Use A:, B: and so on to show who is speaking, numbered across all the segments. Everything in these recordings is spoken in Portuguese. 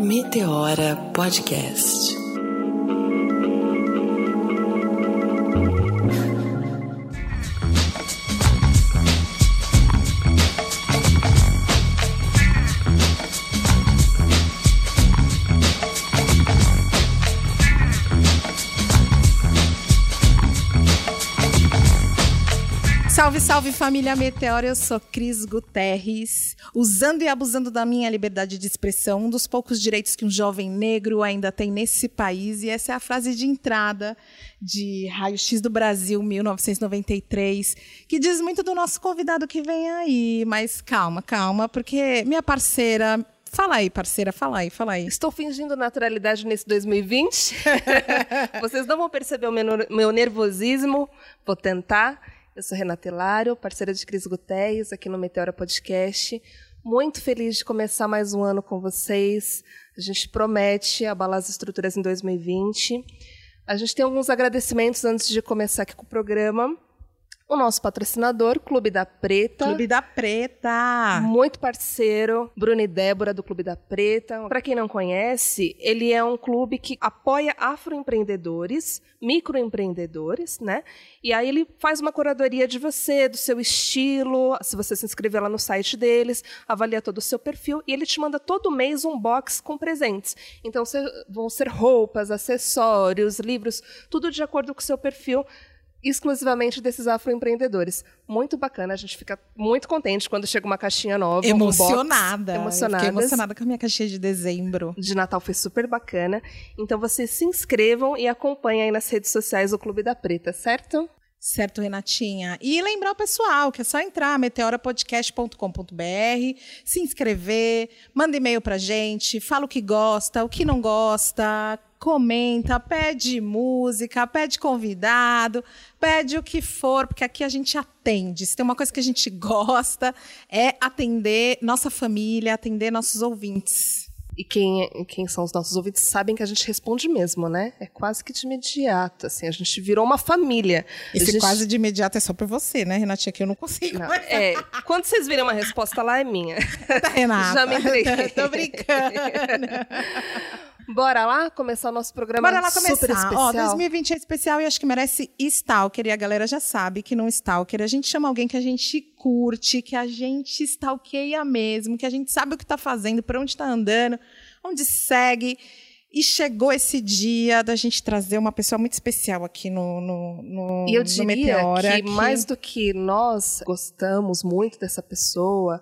A: Meteora Podcast.
B: Salve, família Meteora, eu sou Cris Guterres. Usando e abusando da minha liberdade de expressão, um dos poucos direitos que um jovem negro ainda tem nesse país, e essa é a frase de entrada de Raio X do Brasil, 1993, que diz muito do nosso convidado que vem aí. Mas calma, calma, porque minha parceira, Fala aí, parceira, fala aí, fala aí.
C: Estou fingindo naturalidade nesse 2020. Vocês não vão perceber o meu, meu nervosismo. Vou tentar. Eu sou Renata Hilário, parceira de Cris Guterres, aqui no Meteora Podcast. Muito feliz de começar mais um ano com vocês. A gente promete abalar as estruturas em 2020. A gente tem alguns agradecimentos antes de começar aqui com o programa o nosso patrocinador, Clube da Preta.
B: Clube da Preta.
C: Muito parceiro, Bruno e Débora do Clube da Preta. Para quem não conhece, ele é um clube que apoia afroempreendedores, microempreendedores, né? E aí ele faz uma curadoria de você, do seu estilo, se você se inscrever lá no site deles, avalia todo o seu perfil e ele te manda todo mês um box com presentes. Então vão ser roupas, acessórios, livros, tudo de acordo com o seu perfil exclusivamente desses afroempreendedores. Muito bacana, a gente fica muito contente quando chega uma caixinha nova.
B: Emocionada.
C: Um emocionada.
B: Fiquei emocionada com a minha caixinha de dezembro.
C: De Natal foi super bacana. Então vocês se inscrevam e acompanhem aí nas redes sociais o Clube da Preta, certo?
B: Certo, Renatinha. E lembrar o pessoal que é só entrar meteorapodcast.com.br, se inscrever, manda e-mail pra gente, fala o que gosta, o que não gosta, comenta, pede música, pede convidado, pede o que for, porque aqui a gente atende. Se tem uma coisa que a gente gosta, é atender nossa família, atender nossos ouvintes.
C: E quem, quem são os nossos ouvintes sabem que a gente responde mesmo, né? É quase que de imediato, assim, a gente virou uma família.
B: Esse
C: gente...
B: quase de imediato é só para você, né, Renatinha? Que eu não consigo.
C: Não, é, quando vocês virem uma resposta lá, é minha.
B: Tá, Renata.
C: Já me entreguei.
B: Tô brincando.
C: Bora lá começar o nosso programa
B: Bora lá começar.
C: super especial?
B: Ó, 2020 é especial e acho que merece stalker. E a galera já sabe que num stalker a gente chama alguém que a gente curte, que a gente stalkeia mesmo, que a gente sabe o que está fazendo, para onde está andando, onde segue. E chegou esse dia da gente trazer uma pessoa muito especial aqui no, no, no,
C: e eu
B: no
C: diria
B: Meteora.
C: Que, mais do que nós gostamos muito dessa pessoa,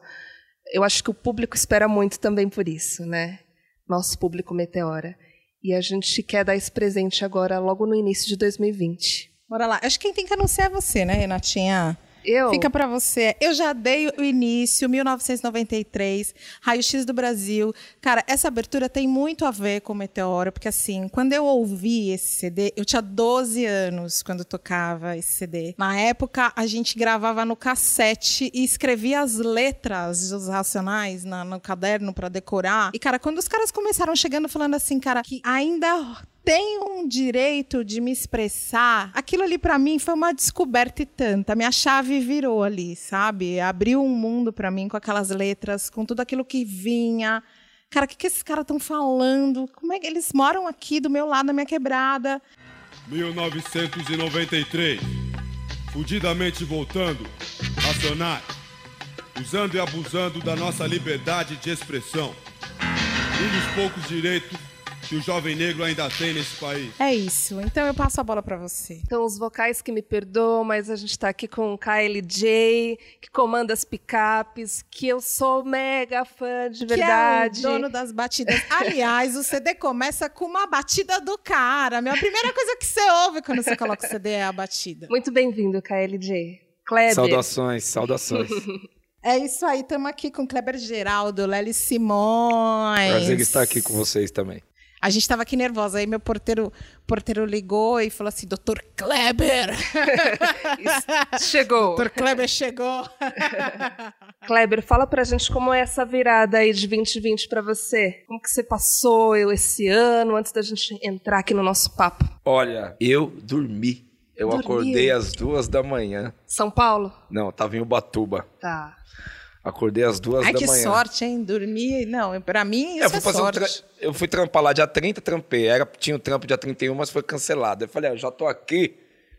C: eu acho que o público espera muito também por isso, né? Nosso público Meteora. E a gente quer dar esse presente agora, logo no início de 2020.
B: Bora lá. Acho que quem tem que anunciar é você, né, Renatinha?
C: Eu?
B: Fica para você. Eu já dei o início, 1993, Raio X do Brasil. Cara, essa abertura tem muito a ver com o Meteoro, porque assim, quando eu ouvi esse CD, eu tinha 12 anos quando tocava esse CD. Na época, a gente gravava no cassete e escrevia as letras dos Racionais na, no caderno para decorar. E, cara, quando os caras começaram chegando falando assim, cara, que ainda tenho um direito de me expressar. Aquilo ali para mim foi uma descoberta e tanta. Minha chave virou ali, sabe? Abriu um mundo para mim com aquelas letras, com tudo aquilo que vinha. Cara, o que, que esses caras estão falando? Como é que eles moram aqui do meu lado, na minha quebrada?
D: 1993. Fudidamente voltando, racionais, usando e abusando da nossa liberdade de expressão. Um dos poucos direitos que o jovem negro ainda tem nesse país.
B: É isso. Então eu passo a bola para você.
C: Então, os vocais que me perdoam, mas a gente está aqui com o KLJ, que comanda as picapes, que eu sou mega fã de verdade.
B: Que é o dono das batidas. Aliás, o CD começa com uma batida do cara. A primeira coisa que você ouve quando você coloca o CD é a batida.
C: Muito bem-vindo, KLJ. Kleber.
E: Saudações, saudações.
B: É isso aí, estamos aqui com Kleber Geraldo, Lely Simões.
E: Prazer estar aqui com vocês também.
B: A gente estava aqui nervosa, aí meu porteiro, porteiro ligou e falou assim: Doutor Kleber!
C: chegou.
B: Doutor Kleber chegou.
C: Kleber, fala pra gente como é essa virada aí de 2020 para você. Como que você passou eu esse ano, antes da gente entrar aqui no nosso papo?
E: Olha, eu dormi. Eu
C: Dormiu.
E: acordei às duas da manhã.
C: São Paulo?
E: Não, tava em Ubatuba.
C: Tá.
E: Acordei às duas
B: Ai,
E: da
B: que
E: manhã.
B: sorte, hein? Dormir. Não, pra mim
E: É, eu,
B: isso
E: fui
B: é
E: fazer um
B: sorte.
E: tra- eu fui trampar lá dia 30, trampei. Era, tinha o trampo dia 31, mas foi cancelado. Eu falei, ah, eu já tô aqui,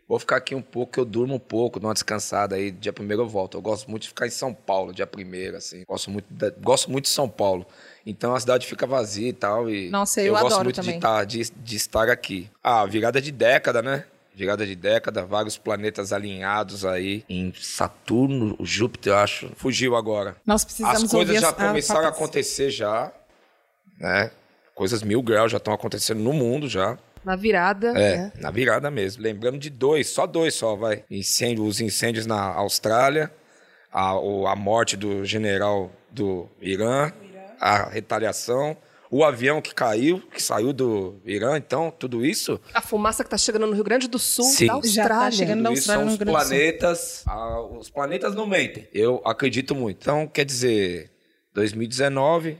E: vou ficar aqui um pouco, que eu durmo um pouco, dou uma descansada aí, dia primeiro eu volto. Eu gosto muito de ficar em São Paulo, dia primeiro, assim. Gosto muito, da- gosto muito de São Paulo. Então a cidade fica vazia e tal. E
B: Nossa, eu
E: gosto
B: adoro
E: muito. De, tá- de, de estar aqui. Ah, virada de década, né? Virada de década, vários planetas alinhados aí em Saturno, Júpiter, eu acho. Fugiu agora.
B: Nós precisamos
E: As coisas já
B: as- a
E: começaram a
B: Patrícia.
E: acontecer já, né? Coisas mil graus já estão acontecendo no mundo já.
C: Na virada,
E: É,
C: né?
E: na virada mesmo. Lembrando de dois, só dois só, vai. Incêndio, os incêndios na Austrália, a, a morte do general do Irã, a retaliação, o avião que caiu, que saiu do Irã, então, tudo isso
C: A fumaça que tá chegando no Rio Grande do Sul,
E: Sim.
C: da
B: Já tá
C: Austrália.
B: chegando-
E: isso
B: Austrália,
E: são
B: no
E: os planetas. ah, os planetas não mentem. Eu acredito muito. Então, quer dizer, 2019,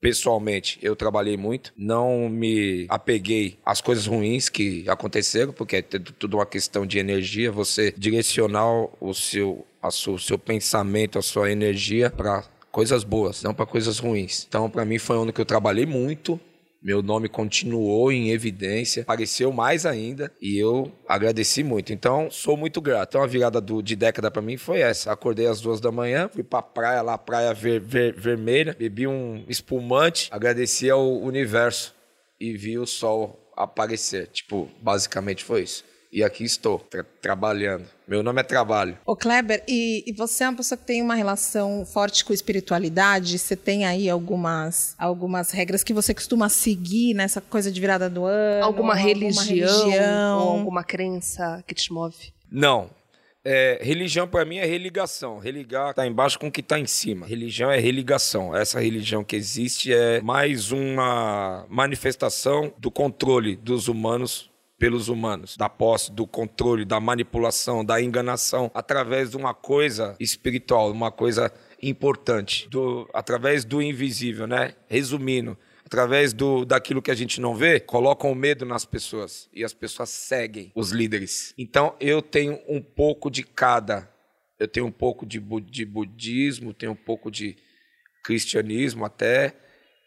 E: pessoalmente, eu trabalhei muito. Não me apeguei às coisas ruins que aconteceram, porque é tudo uma questão de energia. Você direcionar o seu, a o seu pensamento, a sua energia para coisas boas, não para coisas ruins. Então, para mim, foi um ano que eu trabalhei muito. Meu nome continuou em evidência, apareceu mais ainda e eu agradeci muito. Então, sou muito grato. Então, a virada do- de década pra mim foi essa. Acordei às duas da manhã, fui pra praia lá, praia ver- ver- vermelha, bebi um espumante, agradeci ao universo e vi o sol aparecer. Tipo, basicamente foi isso. E aqui estou, tra- trabalhando. Meu nome é Trabalho.
B: Ô, Kleber, e, e você é uma pessoa que tem uma relação forte com espiritualidade? Você tem aí algumas, algumas regras que você costuma seguir nessa coisa de virada do ano?
C: Alguma religião,
B: religião?
C: ou alguma crença que te move?
E: Não. É, religião para mim é religação. Religar tá embaixo com o que tá em cima. Religião é religação. Essa religião que existe é mais uma manifestação do controle dos humanos pelos humanos, da posse, do controle, da manipulação, da enganação, através de uma coisa espiritual, uma coisa importante, do, através do invisível, né? Resumindo, através do daquilo que a gente não vê, colocam o medo nas pessoas e as pessoas seguem os líderes. Então eu tenho um pouco de cada. Eu tenho um pouco de, bu- de budismo, tenho um pouco de cristianismo até,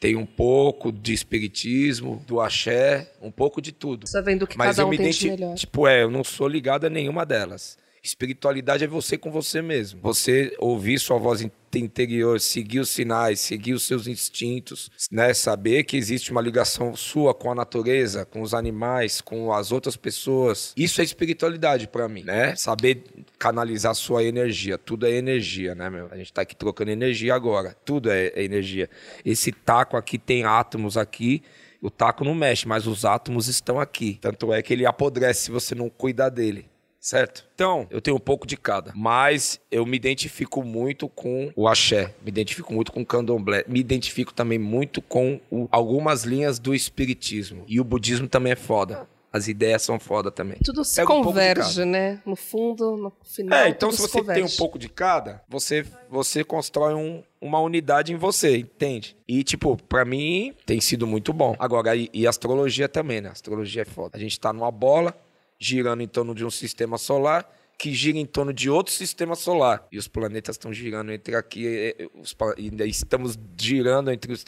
E: tenho um pouco de espiritismo, do axé, um pouco de tudo.
C: Você vendo que
E: Mas
C: cada
E: eu
C: um
E: me
C: tem
E: identi-
C: melhor.
E: Tipo, é, eu não sou ligado a nenhuma delas. Espiritualidade é você com você mesmo. Você ouvir sua voz in- interior, seguir os sinais, seguir os seus instintos, né? Saber que existe uma ligação sua com a natureza, com os animais, com as outras pessoas. Isso é espiritualidade pra mim, né? Saber canalizar sua energia. Tudo é energia, né, meu? A gente tá aqui trocando energia agora. Tudo é, é energia. Esse taco aqui tem átomos aqui. O taco não mexe, mas os átomos estão aqui. Tanto é que ele apodrece se você não cuidar dele. Certo? Então, eu tenho um pouco de cada. Mas eu me identifico muito com o axé. Me identifico muito com o candomblé. Me identifico também muito com o- algumas linhas do espiritismo. E o budismo também é foda. As ideias são foda também.
C: Tudo se
E: Pega um
C: converge,
E: cada.
C: né? No fundo, no final.
E: É, então
C: tudo
E: se você tem um pouco de cada, você, você constrói um- uma unidade em você, entende? E, tipo, pra mim tem sido muito bom. Agora, e, e astrologia também, né? Astrologia é foda. A gente tá numa bola, girando em torno de um sistema solar, que gira em torno de outro sistema solar. E os planetas estão girando entre aqui, e, e, os pa- e ainda estamos girando entre os,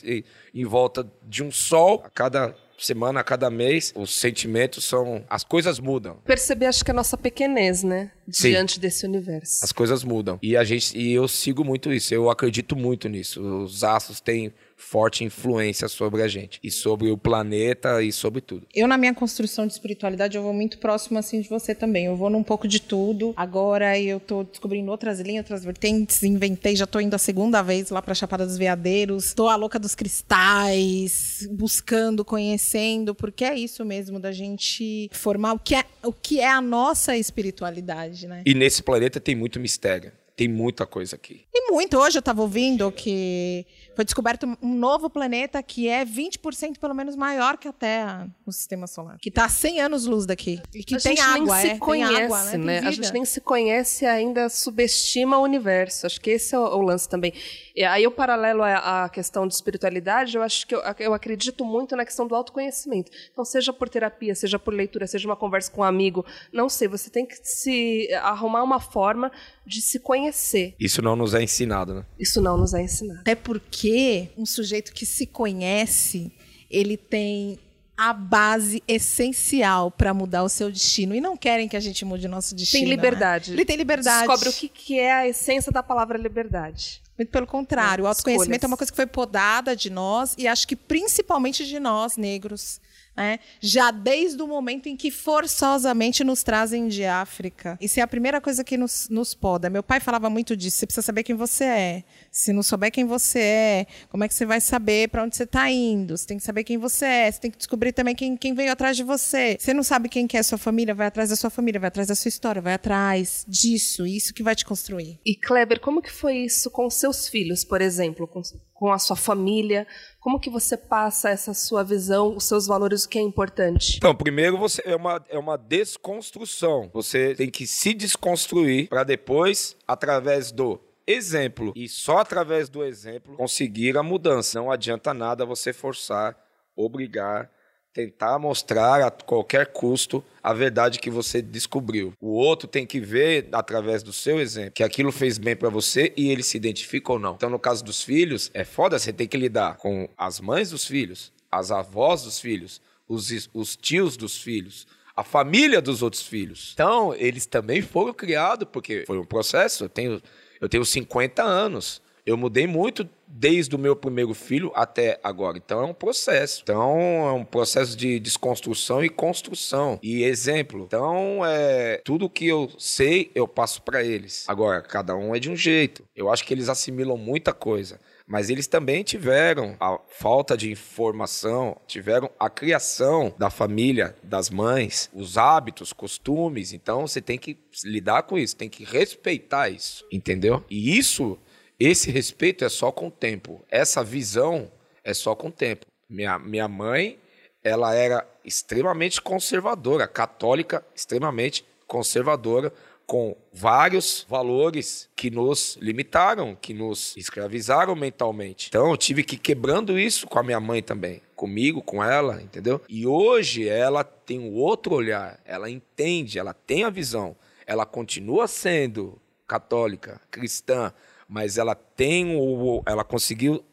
E: em volta de um sol a cada semana, a cada mês. Os sentimentos são. As coisas mudam.
C: Perceber, acho que a nossa pequenez, né?
E: Sim.
C: Diante desse universo.
E: As coisas mudam. E a gente e eu sigo muito isso. Eu acredito muito nisso. Os astros têm forte influência sobre a gente e sobre o planeta e sobre tudo.
B: Eu, na minha construção de espiritualidade, eu vou muito próximo, assim, de você também. Eu vou num pouco de tudo. Agora eu tô descobrindo outras linhas, outras vertentes. Inventei, já tô indo a segunda vez lá pra Chapada dos Veadeiros. Tô a louca dos cristais, buscando, conhecendo, porque é isso mesmo, da gente formar o que é, o que é a nossa espiritualidade, né?
E: E nesse planeta tem muito mistério. Tem muita coisa aqui.
B: E muito. Hoje eu estava ouvindo que foi descoberto um novo planeta que é 20% pelo menos maior que a Terra no sistema solar. Que está a 100 anos-luz daqui. E que
C: a
B: tem
C: gente
B: água,
C: nem
B: é.
C: se conhece,
B: tem água, né? Tem
C: né? A gente nem se conhece e ainda subestima o universo. Acho que esse é o, o lance também. E aí, o paralelo à, à questão de espiritualidade, eu acho que eu, eu acredito muito na questão do autoconhecimento. Então, seja por terapia, seja por leitura, seja uma conversa com um amigo, não sei, você tem que se arrumar uma forma de se conhecer conhecer.
E: Isso não nos é ensinado, né?
C: Isso não nos é ensinado.
B: Até porque um sujeito que se conhece, ele tem a base essencial para mudar o seu destino. E não querem que a gente mude o nosso destino.
C: Tem liberdade.
B: Né? Ele tem liberdade.
C: Descobre o que, que é a essência da palavra liberdade.
B: Muito pelo contrário, o autoconhecimento
C: Escolhas.
B: é uma coisa que foi podada de nós e acho que principalmente de nós, negros. Né? Já desde o momento em que forçosamente nos trazem de África. Isso é a primeira coisa que nos, nos poda. Meu pai falava muito disso. Você precisa saber quem você é. Se não souber quem você é, como é que você vai saber para onde você está indo? Você tem que saber quem você é. Você tem que descobrir também quem, quem veio atrás de você. Você não sabe quem que é a sua família, vai atrás da sua família, vai atrás da sua história, vai atrás disso. Isso que vai te construir.
C: E Kleber, como que foi isso com seus filhos, por exemplo, com, com a sua família? Como que você passa essa sua visão, os seus valores, o que é importante?
E: Então, primeiro você é uma, é uma desconstrução. Você tem que se desconstruir para depois, através do exemplo e só através do exemplo conseguir a mudança. Não adianta nada você forçar, obrigar, tentar mostrar a qualquer custo a verdade que você descobriu. O outro tem que ver através do seu exemplo que aquilo fez bem para você e ele se identifica ou não. Então, no caso dos filhos, é foda, você tem que lidar com as mães dos filhos, as avós dos filhos, os, os tios dos filhos, a família dos outros filhos. Então, eles também foram criados, porque foi um processo. Eu tenho, eu tenho 50 anos. Eu mudei muito desde o meu primeiro filho até agora. Então é um processo. Então é um processo de desconstrução e construção. E exemplo. Então é tudo que eu sei eu passo para eles. Agora cada um é de um jeito. Eu acho que eles assimilam muita coisa. Mas eles também tiveram a falta de informação, tiveram a criação da família, das mães, os hábitos, costumes. Então você tem que lidar com isso, tem que respeitar isso, entendeu? E isso esse respeito é só com o tempo. Essa visão é só com o tempo. Minha, minha mãe, ela era extremamente conservadora, católica, extremamente conservadora, com vários valores que nos limitaram, que nos escravizaram mentalmente. Então eu tive que ir quebrando isso com a minha mãe também, comigo, com ela, entendeu? E hoje ela tem um outro olhar, ela entende, ela tem a visão, ela continua sendo católica, cristã, mas ela tem o, ela conseguiu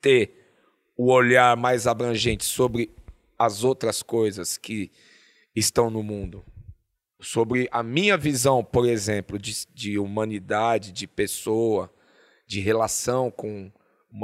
E: ter o olhar mais abrangente sobre as outras coisas que estão no mundo. Sobre a minha visão, por exemplo, de, de humanidade, de pessoa, de relação com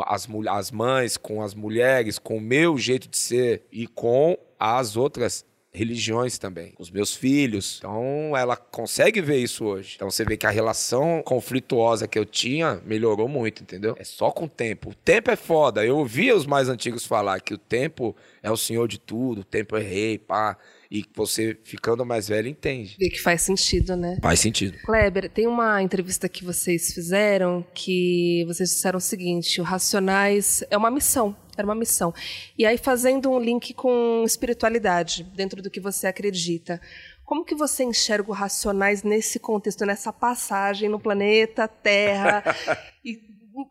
E: as, as mães, com as mulheres, com o meu jeito de ser e com as outras religiões também, os meus filhos. Então ela consegue ver isso hoje. Então você vê que a relação conflituosa que eu tinha melhorou muito, entendeu? É só com o tempo. O tempo é foda. Eu ouvia os mais antigos falar que o tempo é o senhor de tudo, o tempo é rei, pá. E você ficando mais velho entende.
C: Vê que faz sentido, né?
E: Faz sentido.
C: Kleber, tem uma entrevista que vocês fizeram que vocês disseram o seguinte: o Racionais é uma missão. Era uma missão. E aí, fazendo um link com espiritualidade, dentro do que você acredita. Como que você enxerga o Racionais nesse contexto, nessa passagem no planeta Terra, e,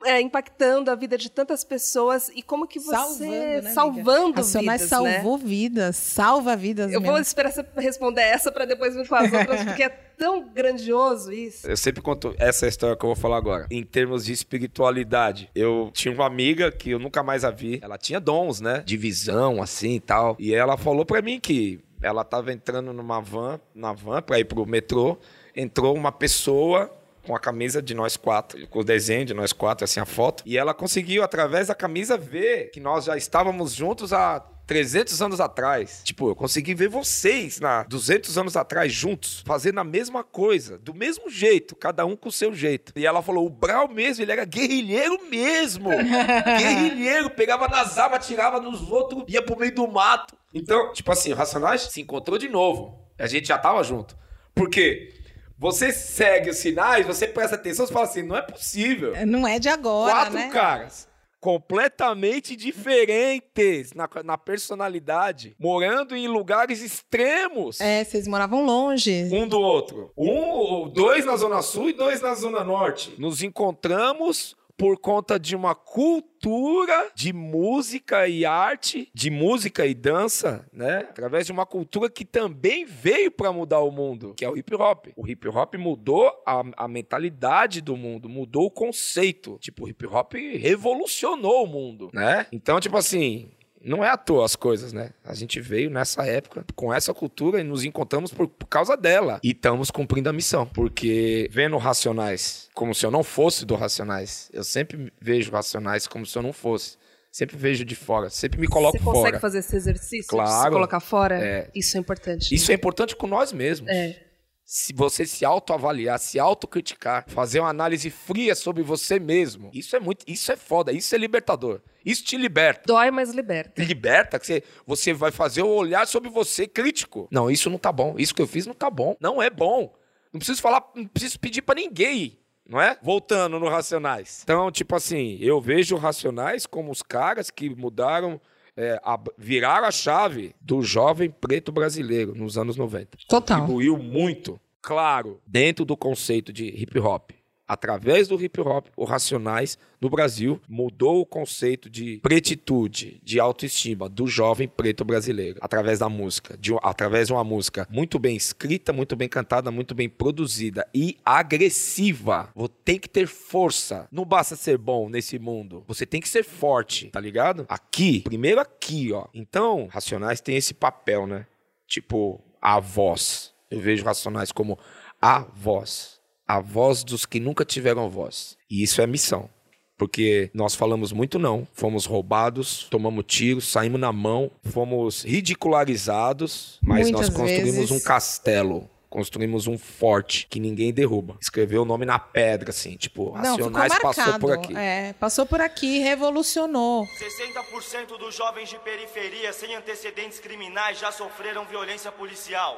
C: é, impactando a vida de tantas pessoas? E como que você...
B: Salvando, né,
C: salvando
B: Racionais
C: vidas,
B: salvou vidas, salva vidas
C: Eu
B: mesmo.
C: vou esperar você responder essa para depois me falar as outras, porque é tão grandioso isso.
E: Eu sempre conto essa história que eu vou falar agora. Em termos de espiritualidade, eu tinha uma amiga que eu nunca mais a vi. Ela tinha dons, né? De visão, assim e tal. E ela falou pra mim que ela tava entrando numa van, na van pra ir pro metrô. Entrou uma pessoa com a camisa de nós quatro, com o desenho de nós quatro, assim, a foto. E ela conseguiu, através da camisa, ver que nós já estávamos juntos há 300 anos atrás. Tipo, eu consegui ver vocês na 200 anos atrás juntos, fazendo a mesma coisa, do mesmo jeito, cada um com o seu jeito. E ela falou: o Brau mesmo, ele era guerrilheiro mesmo. guerrilheiro, pegava nas armas, tirava nos outros, ia pro meio do mato. Então, tipo assim, o Racionais se encontrou de novo. A gente já tava junto. Por quê? Você segue os sinais, você presta atenção, você fala assim: não é possível
B: Não é de agora,
E: quatro
B: né?
E: caras completamente diferentes na, na personalidade, morando em lugares extremos.
B: É, vocês moravam longe.
E: Um do outro. Um, dois na Zona Sul e dois na Zona Norte. Nos encontramos por conta de uma cultura de música e arte, de música e dança, né? Através de uma cultura que também veio para mudar o mundo, que é o hip hop. O hip hop mudou a, a mentalidade do mundo, mudou o conceito. Tipo, o hip hop revolucionou o mundo, né? Então, tipo assim, não é à toa as coisas, né? A gente veio nessa época com essa cultura e nos encontramos por, por causa dela. E estamos cumprindo a missão. Porque vendo Racionais como se eu não fosse do Racionais, eu sempre vejo Racionais como se eu não fosse. Sempre vejo de fora, sempre me coloco
C: Você consegue
E: fora.
C: fazer esse exercício?
E: Claro.
C: Se colocar fora?
E: É.
C: Isso é importante.
E: Isso é importante com nós mesmos.
C: É.
E: Se você se autoavaliar, se autocriticar, fazer uma análise fria sobre você mesmo, isso é muito, isso é foda, isso é libertador. Isso te liberta.
C: Dói, mas liberta.
E: liberta, que você, você vai fazer o olhar sobre você crítico. Não, isso não tá bom. Isso que eu fiz não tá bom. Não é bom. Não preciso falar, não preciso pedir pra ninguém. Não é? Voltando no Racionais. Então, tipo assim, eu vejo Racionais como os caras que mudaram, é, a- viraram a chave do jovem preto brasileiro nos anos 90
B: Total.
E: contribuiu muito, claro, dentro do conceito de hip hop. Através do hip hop, o Racionais no Brasil mudou o conceito de pretitude, de autoestima do jovem preto brasileiro, através da música, de, através de uma música muito bem escrita, muito bem cantada, muito bem produzida e agressiva. Você tem que ter força. Não basta ser bom nesse mundo. Você tem que ser forte, tá ligado? Aqui, primeiro aqui, ó. Então, Racionais tem esse papel, né? Tipo, a voz. Eu vejo Racionais como a voz. A voz dos que nunca tiveram voz. E isso é missão. Porque nós falamos muito não. Fomos roubados, tomamos tiros, saímos na mão, fomos ridicularizados, mas
B: Muitas
E: nós construímos
B: vezes.
E: um castelo. Construímos um forte que ninguém derruba. Escreveu o nome na pedra, assim, tipo,
B: Não, ficou
E: Racionais
B: marcado.
E: passou por aqui.
B: É, passou por aqui, revolucionou.
F: 60% dos jovens de periferia sem antecedentes criminais já sofreram violência policial.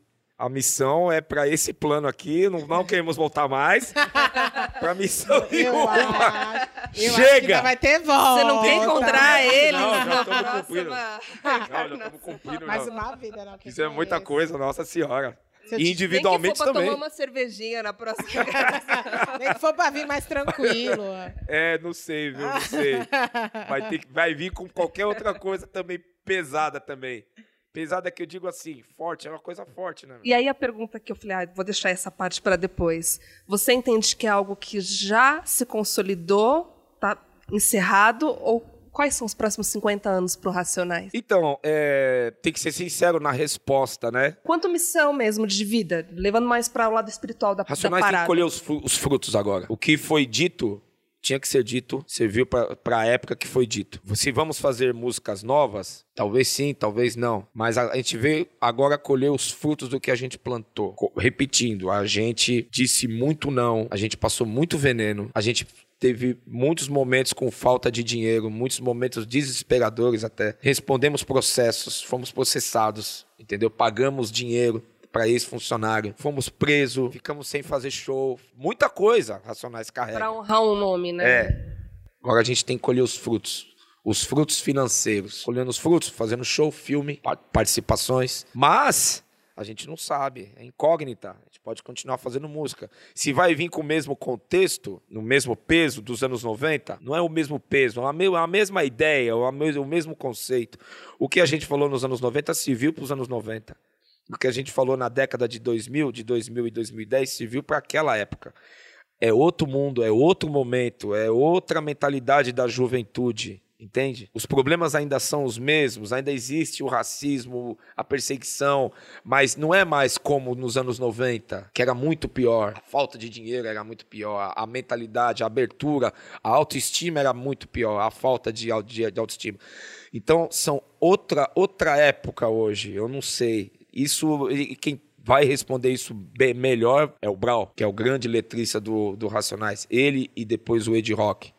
E: a missão é para esse plano aqui. Não, não queremos voltar mais. Para missão
B: Eu
E: nenhuma.
B: acho, eu acho que
E: Chega!
B: ainda vai ter volta.
C: Você não quer encontrar ele?
E: Não, já
C: na
E: estamos
C: próxima
E: cumprindo. Não, já estamos cumprindo.
B: Mais
E: já.
B: uma vida, não.
E: Isso é muita
B: isso?
E: coisa, nossa senhora.
B: Se
E: individualmente
C: Nem que for pra
E: também.
C: tomar uma cervejinha na próxima.
B: Nem que for pra vir mais tranquilo.
E: É, não sei, viu? Não sei. Vai, ter, que- vai vir com qualquer outra coisa também pesada também. Pesada que eu digo assim, forte, é uma coisa forte, né?
C: E aí a pergunta que eu falei, ah, vou deixar essa parte para depois. Você entende que é algo que já se consolidou, tá encerrado, ou quais são os próximos 50 anos pro Racionais?
E: Então, é, tem que ser sincero na resposta, né?
C: Quanto missão mesmo de vida, levando mais para o lado espiritual da, da
E: Racionais tem que
C: parada?
E: colher os frutos agora. O que foi dito tinha que ser dito, serviu para a época que foi dito. Se vamos fazer músicas novas, talvez sim, talvez não. Mas a, a gente veio agora colher os frutos do que a gente plantou. Co- Repetindo, a gente disse muito não, a gente passou muito veneno, a gente teve muitos momentos com falta de dinheiro, muitos momentos desesperadores até. Respondemos processos, fomos processados, entendeu? Pagamos dinheiro para ex-funcionário, fomos presos, ficamos sem fazer show, muita coisa Racionais carrega.
C: Para honrar um nome, né?
E: É. Agora a gente tem que colher os frutos. Os frutos financeiros. Colhendo os frutos, fazendo show, filme, pa- participações. Mas a gente não sabe. É incógnita. A gente pode continuar fazendo música. Se vai vir com o mesmo contexto, no mesmo peso dos anos 90, não é o mesmo peso, é a, é a mesma ideia, é o mesmo conceito. O que a gente falou nos anos 90 se viu para os anos 90. O que a gente falou na década de 2000, de 2000 e 2010, se viu para aquela época é outro mundo, é outro momento, é outra mentalidade da juventude, entende? Os problemas ainda são os mesmos, ainda existe o racismo, a perseguição, mas não é mais como nos anos 90, que era muito pior. A falta de dinheiro era muito pior, a mentalidade, a abertura, a autoestima era muito pior, a falta de, de autoestima. Então, são outra, outra época hoje, eu não sei. Isso, quem vai responder isso bem, melhor é o Brau, que é o grande letrista do, do Racionais. Ele e depois o Ed Rock.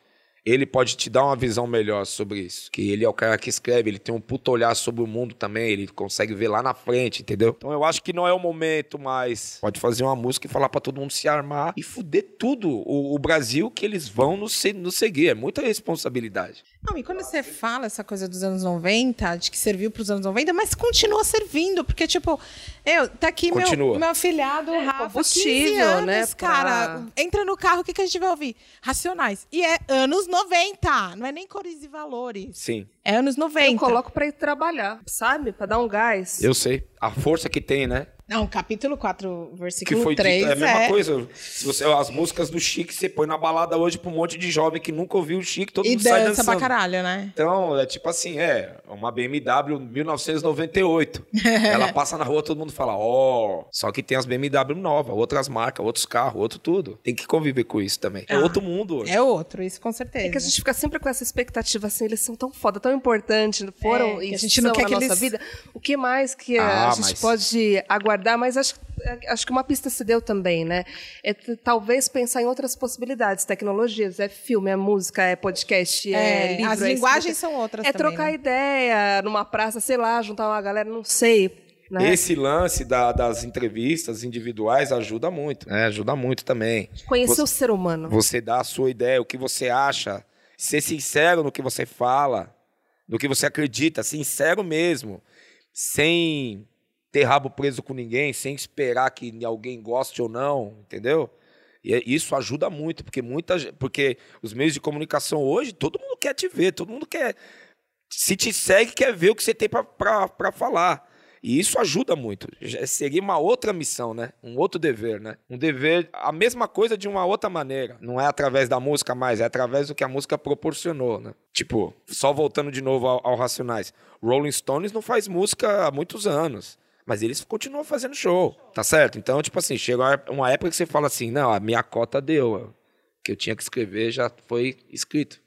E: ele pode te dar uma visão melhor sobre isso. Que ele é o cara que escreve, ele tem um puto olhar sobre o mundo também, ele consegue ver lá na frente, entendeu? Então eu acho que não é o momento mais. Pode fazer uma música e falar para todo mundo se armar e fuder tudo o, o Brasil que eles vão nos, nos seguir. É muita responsabilidade.
B: Não, e quando você fala essa coisa dos anos 90, de que serviu para os anos 90, mas continua servindo, porque, tipo, eu, tá aqui meu, meu afilhado, é, Rafa, combustível, anos, né? Cara, pra... entra no carro, o que, que a gente vai ouvir? Racionais. E é anos 90, não é nem cores e valores.
E: Sim.
B: É anos 90.
C: Eu coloco para ir trabalhar, sabe? Para dar um gás.
E: Eu sei. A força que tem, né?
B: Não, capítulo 4, versículo que foi 3. é a mesma
E: é... coisa. Se você, as músicas do Chique, você põe na balada hoje pra um monte de jovem que nunca ouviu o Chique, todo e mundo sai dançando.
B: pra caralho, né?
E: Então, é tipo assim, é uma BMW 1998. Ela passa na rua, todo mundo fala, ó. Oh. Só que tem as BMW novas, outras marcas, outros carros, outro tudo. Tem que conviver com isso também. É ah, outro mundo. Hoje.
B: É outro, isso com certeza.
C: É que a gente fica sempre com essa expectativa, assim, eles são tão foda, tão importantes, foram é, e a gente não quer que nossa eles... vida. O que mais que ah, a gente mas... pode aguardar? Mas acho que acho que uma pista se deu também, né? É talvez pensar em outras possibilidades, tecnologias, é filme, é música, é podcast, é, é livro.
B: As
C: é
B: linguagens são outras
C: É
B: também,
C: trocar
B: né?
C: ideia numa praça, sei lá, juntar uma galera, não sei. Né?
E: Esse lance da, das entrevistas individuais ajuda muito, né? Ajuda muito também.
C: Conhecer você, o ser humano.
E: Você dá a sua ideia, o que você acha, ser sincero no que você fala, no que você acredita, sincero mesmo, sem ter rabo preso com ninguém, sem esperar que alguém goste ou não, entendeu? E é, isso ajuda muito, porque muita porque os meios de comunicação hoje, todo mundo quer te ver, todo mundo quer. Se te segue, quer ver o que você tem para falar. E isso ajuda muito. Seria uma outra missão, né? Um outro dever, né? Um dever, a mesma coisa de uma outra maneira. Não é através da música mais, é através do que a música proporcionou, né? Tipo, só voltando de novo ao, ao Racionais. Rolling Stones não faz música há muitos anos. Mas eles continuam fazendo show, tá certo? Então, tipo assim, chega uma época que você fala assim, não, a minha cota deu. O que eu tinha que escrever já foi escrito.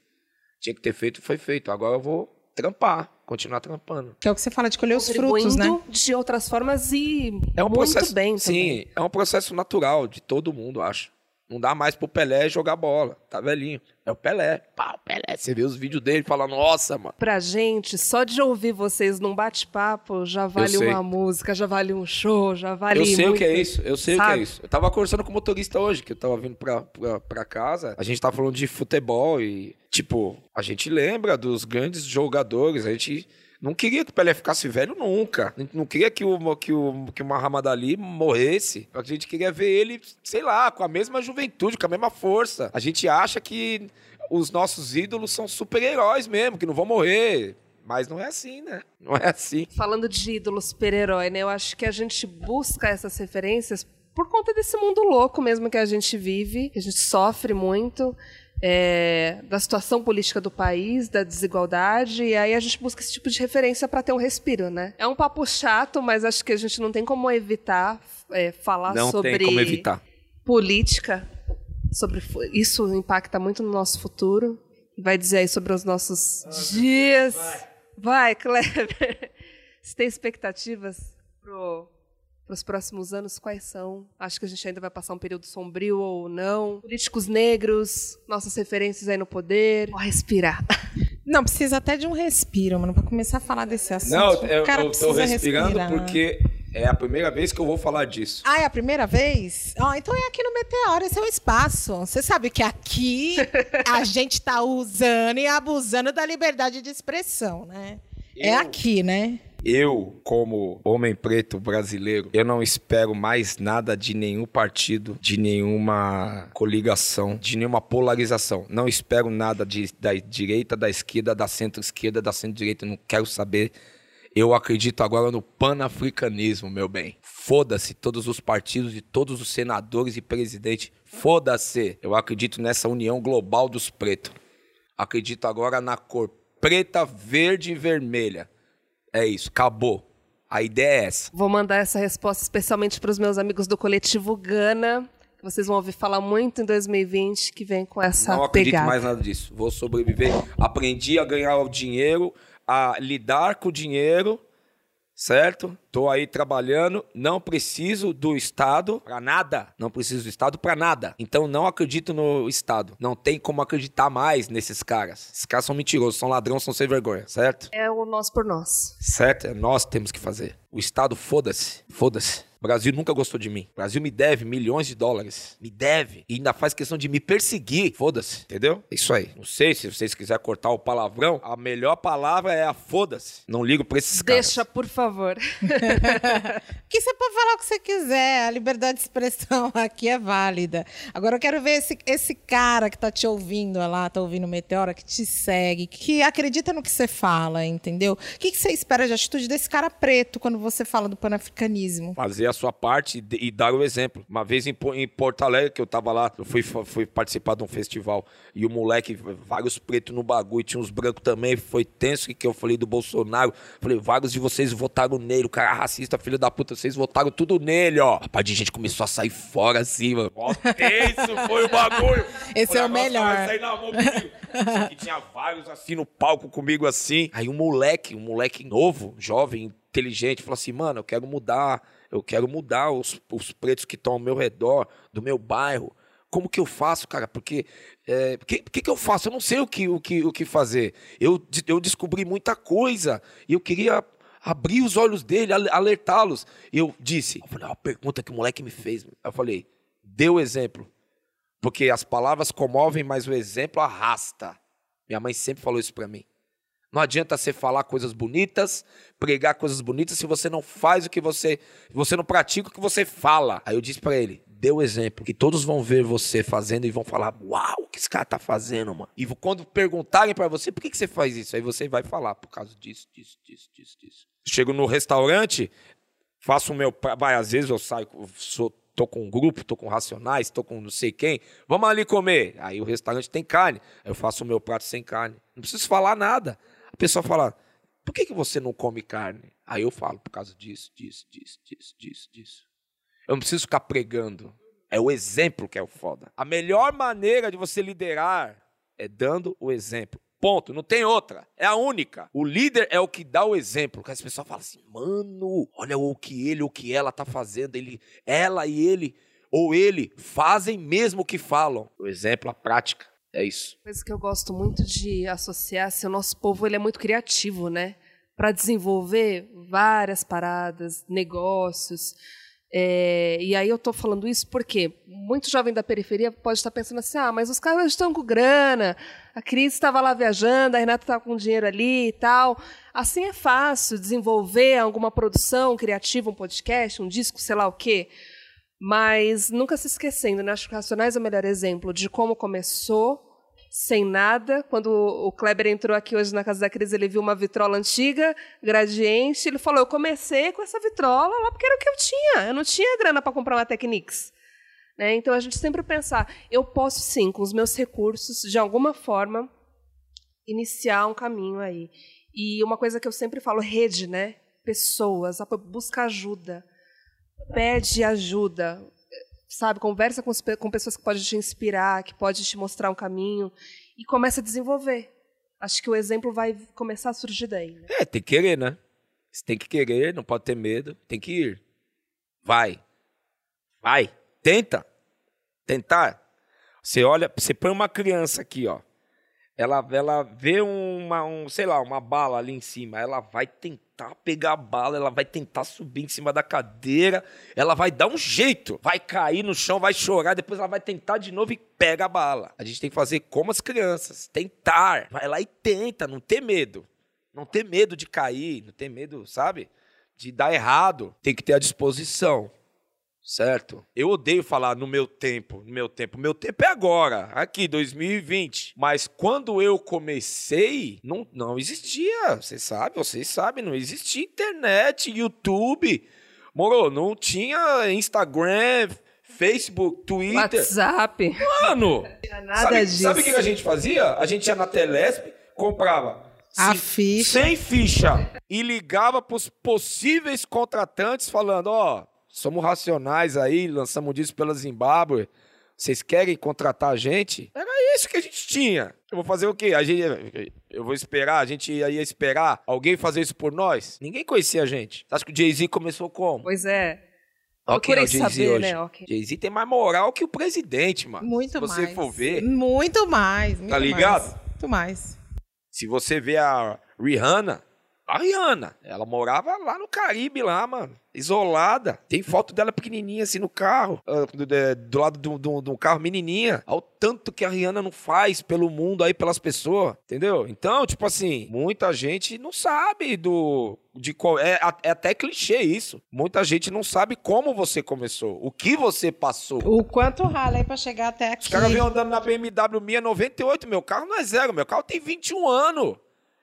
E: Tinha que ter feito, foi feito. Agora eu vou trampar, continuar trampando.
B: Que é o que você fala de colher os frutos, né?
C: de outras formas e é um muito
E: processo,
C: bem
E: Sim,
C: também.
E: é um processo natural de todo mundo, acho. Não dá mais pro Pelé jogar bola. Tá velhinho. É o Pelé. Pá, o Pelé. Você vê os vídeos dele e fala, nossa, mano.
C: Pra gente, só de ouvir vocês num bate-papo já vale uma música, já vale um show, já vale.
E: Eu sei
C: muito,
E: o que é isso. Eu sei sabe? o que é isso. Eu tava conversando com o motorista hoje, que eu tava vindo pra, pra, pra casa. A gente tava falando de futebol e, tipo, a gente lembra dos grandes jogadores. A gente não queria que o Pelé ficasse velho nunca. Não queria que o, que o, que o Muhammad Ali morresse. A gente queria ver ele, sei lá, com a mesma juventude, com a mesma força. A gente acha que os nossos ídolos são super-heróis mesmo, que não vão morrer. Mas não é assim, né? Não é assim.
C: Falando de ídolo super-herói, né? Eu acho que a gente busca essas referências por conta desse mundo louco mesmo que a gente vive, que a gente sofre muito é, da situação política do país, da desigualdade, e aí a gente busca esse tipo de referência para ter um respiro, né? É um papo chato, mas acho que a gente não tem como evitar é, falar
E: não
C: sobre
E: tem como evitar.
C: política, sobre isso impacta muito no nosso futuro. Vai dizer aí sobre os nossos dias. Vai, vai Kleber. Você tem expectativas pro para os próximos anos quais são? Acho que a gente ainda vai passar um período sombrio ou não. Políticos negros, nossas referências aí no poder. Vou respirar.
B: Não, precisa até de um respiro, mano, para começar a falar desse assunto.
E: Não, eu, eu tô respirando respirar. porque é a primeira vez que eu vou falar disso.
B: Ah, é a primeira vez? Ó, oh, então é aqui no Meteoro, esse é o espaço. Você sabe que aqui a gente tá usando e abusando da liberdade de expressão, né? É eu... É aqui, né?
E: Eu, como homem preto brasileiro, eu não espero mais nada de nenhum partido, de nenhuma coligação, de nenhuma polarização. Não espero nada de, da direita, da esquerda, da centro-esquerda, da centro-direita. Não quero saber. Eu acredito agora no panafricanismo, meu bem. Foda-se todos os partidos e todos os senadores e presidentes. Foda-se. Eu acredito nessa união global dos pretos. Acredito agora na cor preta, verde e vermelha. É isso, acabou. A ideia é essa.
C: Vou mandar essa resposta especialmente para os meus amigos do coletivo Gana. Que vocês vão ouvir falar muito em 2020, que vem com essa
E: Não acredito
C: pegada.
E: mais nada disso. Vou sobreviver. Aprendi a ganhar o dinheiro, a lidar com o dinheiro certo? Tô aí trabalhando, não preciso do Estado para nada. Não preciso do Estado para nada. Então não acredito no Estado. Não tem como acreditar mais nesses caras. Esses caras são mentirosos, são ladrões, são sem vergonha, certo?
C: É o nós por nós.
E: Certo? É nós que temos que fazer. O Estado, foda-se. Foda-se. O Brasil nunca gostou de mim. O Brasil me deve milhões de dólares. Me deve. E ainda faz questão de me perseguir. Foda-se. Entendeu? É isso aí. Não sei se vocês quiserem cortar o palavrão. A melhor palavra é a foda-se. Não ligo pra esses caras.
C: Deixa, por favor.
B: Que você pode falar o que você quiser, a liberdade de expressão aqui é válida. Agora eu quero ver esse, esse cara que tá te ouvindo lá, tá ouvindo o Meteora, que te segue, que acredita no que você fala, entendeu? O que, que você espera de atitude desse cara preto quando você fala do panafricanismo?
E: fazer a sua parte e, e dar o exemplo. Uma vez em, em Porto Alegre, que eu tava lá, eu fui, fui participar de um festival e o moleque, vários pretos no bagulho, tinha uns brancos também, foi tenso que eu falei do Bolsonaro. Falei, vários de vocês votaram nele, o cara é racista, filho da puta, vocês votaram tudo nele, ó. Parte de gente começou a sair fora assim, mano. Ó, tenso foi o bagulho.
B: Esse é o melhor.
E: sair na mão. Só que tinha vários assim no palco comigo assim. Aí um moleque, um moleque novo, jovem, inteligente, falou assim: mano, eu quero mudar, eu quero mudar os, os pretos que estão ao meu redor, do meu bairro. Como que eu faço, cara? Porque é, que, que, eu faço? Eu não sei o que, o que, o que fazer. Eu, eu descobri muita coisa e eu queria abrir os olhos dele, ale- alertá-los. E eu disse, eu falei, "Ó, uma pergunta que o moleque me fez. Eu falei, dê o exemplo. Porque as palavras comovem, mas o exemplo arrasta. Minha mãe sempre falou isso pra mim. Não adianta você falar coisas bonitas, pregar coisas bonitas se você não faz o que você, você não pratica o que você fala. Aí eu disse pra ele, dê o exemplo, que todos vão ver você fazendo e vão falar, uau, o que esse cara tá fazendo, mano? E quando perguntarem pra você, por que, que você faz isso? Aí você vai falar, por causa disso, disso, disso, disso, disso. Chego no restaurante, faço o meu. Vai, às vezes eu saio, sou, tô com um grupo, tô com racionais, tô com não sei quem. Vamos ali comer. Aí o restaurante tem carne. Eu faço o meu prato sem carne. Não preciso falar nada. A pessoa fala: por que, que você não come carne? Aí eu falo, por causa disso, disso, disso, disso, disso, disso. Eu não preciso ficar pregando. É o exemplo que é o foda. A melhor maneira de você liderar é dando o exemplo. Ponto. Não tem outra. É a única. O líder é o que dá o exemplo. Que as pessoas falam assim, mano, olha o que ele o que ela tá fazendo. Ele, ela e ele, ou ele, fazem mesmo o que falam. O exemplo, a prática. É isso.
C: Coisa que eu gosto muito de associar, se o nosso povo ele é muito criativo, né? Para desenvolver várias paradas, negócios. É, e aí eu tô falando isso porque muito jovem da periferia pode estar pensando assim: ah, mas os caras estão com grana, a Cris estava lá viajando, a Renata estava com dinheiro ali e tal. Assim é fácil desenvolver alguma produção criativa, um podcast, um disco, sei lá o quê. Mas nunca se esquecendo, né? Acho que Racionais é o melhor exemplo de como começou, sem nada. Quando o Kleber entrou aqui hoje na casa da Cris, ele viu uma vitrola antiga, gradiente. Ele falou: Eu comecei com essa vitrola lá porque era o que eu tinha. Eu não tinha grana para comprar uma Technics. Né? Então a gente sempre pensar: eu posso sim, com os meus recursos, de alguma forma, iniciar um caminho aí. E uma coisa que eu sempre falo: rede, né? Pessoas, busca ajuda pede ajuda, sabe? Conversa com, com pessoas que podem te inspirar, que podem te mostrar um caminho e começa a desenvolver. Acho que o exemplo vai começar a surgir daí. Né?
E: É, tem que querer, né? Você tem que querer, não pode ter medo, tem que ir. Vai. Vai. Tenta. Tentar. Você olha, você põe uma criança aqui, ó. Ela, ela vê uma, um, sei lá, uma bala ali em cima. Ela vai tentar pegar a bala, ela vai tentar subir em cima da cadeira, ela vai dar um jeito. Vai cair no chão, vai chorar, depois ela vai tentar de novo e pega a bala. A gente tem que fazer como as crianças, tentar. Vai lá e tenta, não ter medo. Não ter medo de cair, não ter medo, sabe? De dar errado. Tem que ter a disposição. Certo? Eu odeio falar no meu tempo, no meu tempo. Meu tempo é agora, aqui, 2020. Mas quando eu comecei, não, não existia. Você sabe, vocês sabem, não existia internet, YouTube. Moro, não tinha Instagram, Facebook, Twitter.
C: WhatsApp.
E: Mano,
C: Nada
E: sabe,
C: disso.
E: sabe o que a gente fazia? A gente ia na Telesp, comprava
B: A ficha.
E: sem ficha e ligava pros possíveis contratantes falando, ó, somos racionais aí, lançamos disso pela Zimbábue, Vocês querem contratar a gente? Era isso que a gente tinha. Eu vou fazer o quê? A gente, eu vou esperar, a gente ia esperar alguém fazer isso por nós? Ninguém conhecia a gente. Você acha que o Jay-Z começou como?
C: Pois é.
E: É
C: Procurei saber,
E: hoje.
C: né? Ok.
E: Jay-Z tem mais moral que o presidente, mano.
B: Muito
E: Se você
B: mais.
E: for ver,
B: Muito mais. Muito
E: Tá ligado?
B: Mais, muito mais.
E: se você vê a Rihanna, a Rihanna, ela morava lá no Caribe, lá, mano. Isolada. Tem foto dela pequenininha assim no carro. ah, Do, de- do lado do, do, do carro, menininha. Ao tanto que a Rihanna não faz pelo mundo aí, pelas pessoas. Entendeu? Então, tipo assim, muita gente não sabe do. De qual, é, é até clichê isso. Muita gente não sabe como você começou. O que você passou.
B: O quanto rala aí pra chegar até aqui.
E: Os caras vêm andando na BMW minha 98, meu carro não é zero, meu carro tem 21 anos.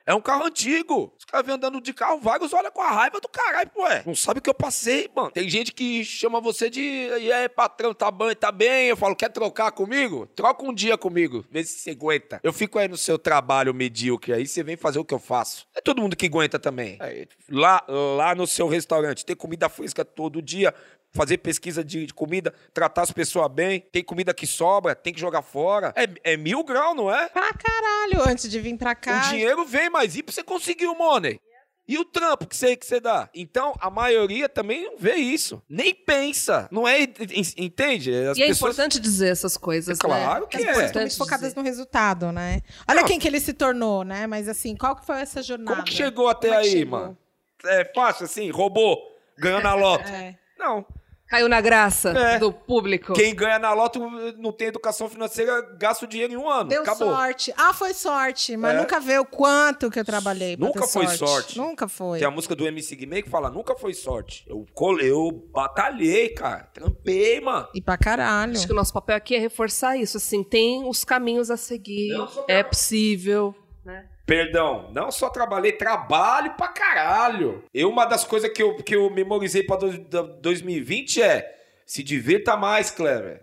E: É um carro antigo. Os caras vêm andando de carro vários, olha com a raiva do caralho, pô. é. Não sabe o que eu passei, mano. Tem gente que chama você de. E aí, patrão, tá bem, tá bem? Eu falo, quer trocar comigo? Troca um dia comigo, vê se você aguenta. Eu fico aí no seu trabalho medíocre, aí você vem fazer o que eu faço. É todo mundo que aguenta também. Aí, lá, lá no seu restaurante, tem comida fresca todo dia fazer pesquisa de, de comida, tratar as pessoas bem, tem comida que sobra, tem que jogar fora. É, é mil grau, não é?
B: Pra caralho, antes de vir pra cá.
E: O dinheiro vem, mas e pra você conseguir o money? E o trampo que você, que você dá? Então, a maioria também não vê isso. Nem pensa. Não é. en- Entende? As
C: E é
E: pessoas.
C: importante dizer essas coisas,
E: É claro
C: né?
E: que
B: As
E: é.
B: pessoas estão focadas
C: dizer.
B: no resultado, né? Olha
E: Não.
B: quem que ele se tornou, né? Mas assim, qual que foi essa jornada?
E: Como que chegou até
B: Como é
E: aí,
B: chegou?
E: mano? É fácil assim, roubou, ganhou na loto.
B: É.
E: Não.
C: Caiu na graça
E: É.
C: do público.
E: Quem ganha na loto não tem educação financeira, gasta o dinheiro em um ano.
B: Deu
E: Acabou.
B: sorte. Ah, foi sorte, mas
E: É.
B: nunca vê o quanto que eu trabalhei
E: Nunca foi sorte.
B: Nunca foi.
E: Tem a música do MC Guimê que fala, nunca foi sorte. Eu colei, eu batalhei, cara. Trampei, mano.
B: E pra caralho.
C: Acho que o nosso papel aqui é reforçar isso. Assim, tem os caminhos a seguir,
E: Não,
C: é possível. Né?
E: Perdão, não só trabalhei, trabalho pra caralho. Eu, uma das coisas que eu, que eu memorizei pra dois- da- 2020 é se divirta mais, Clever.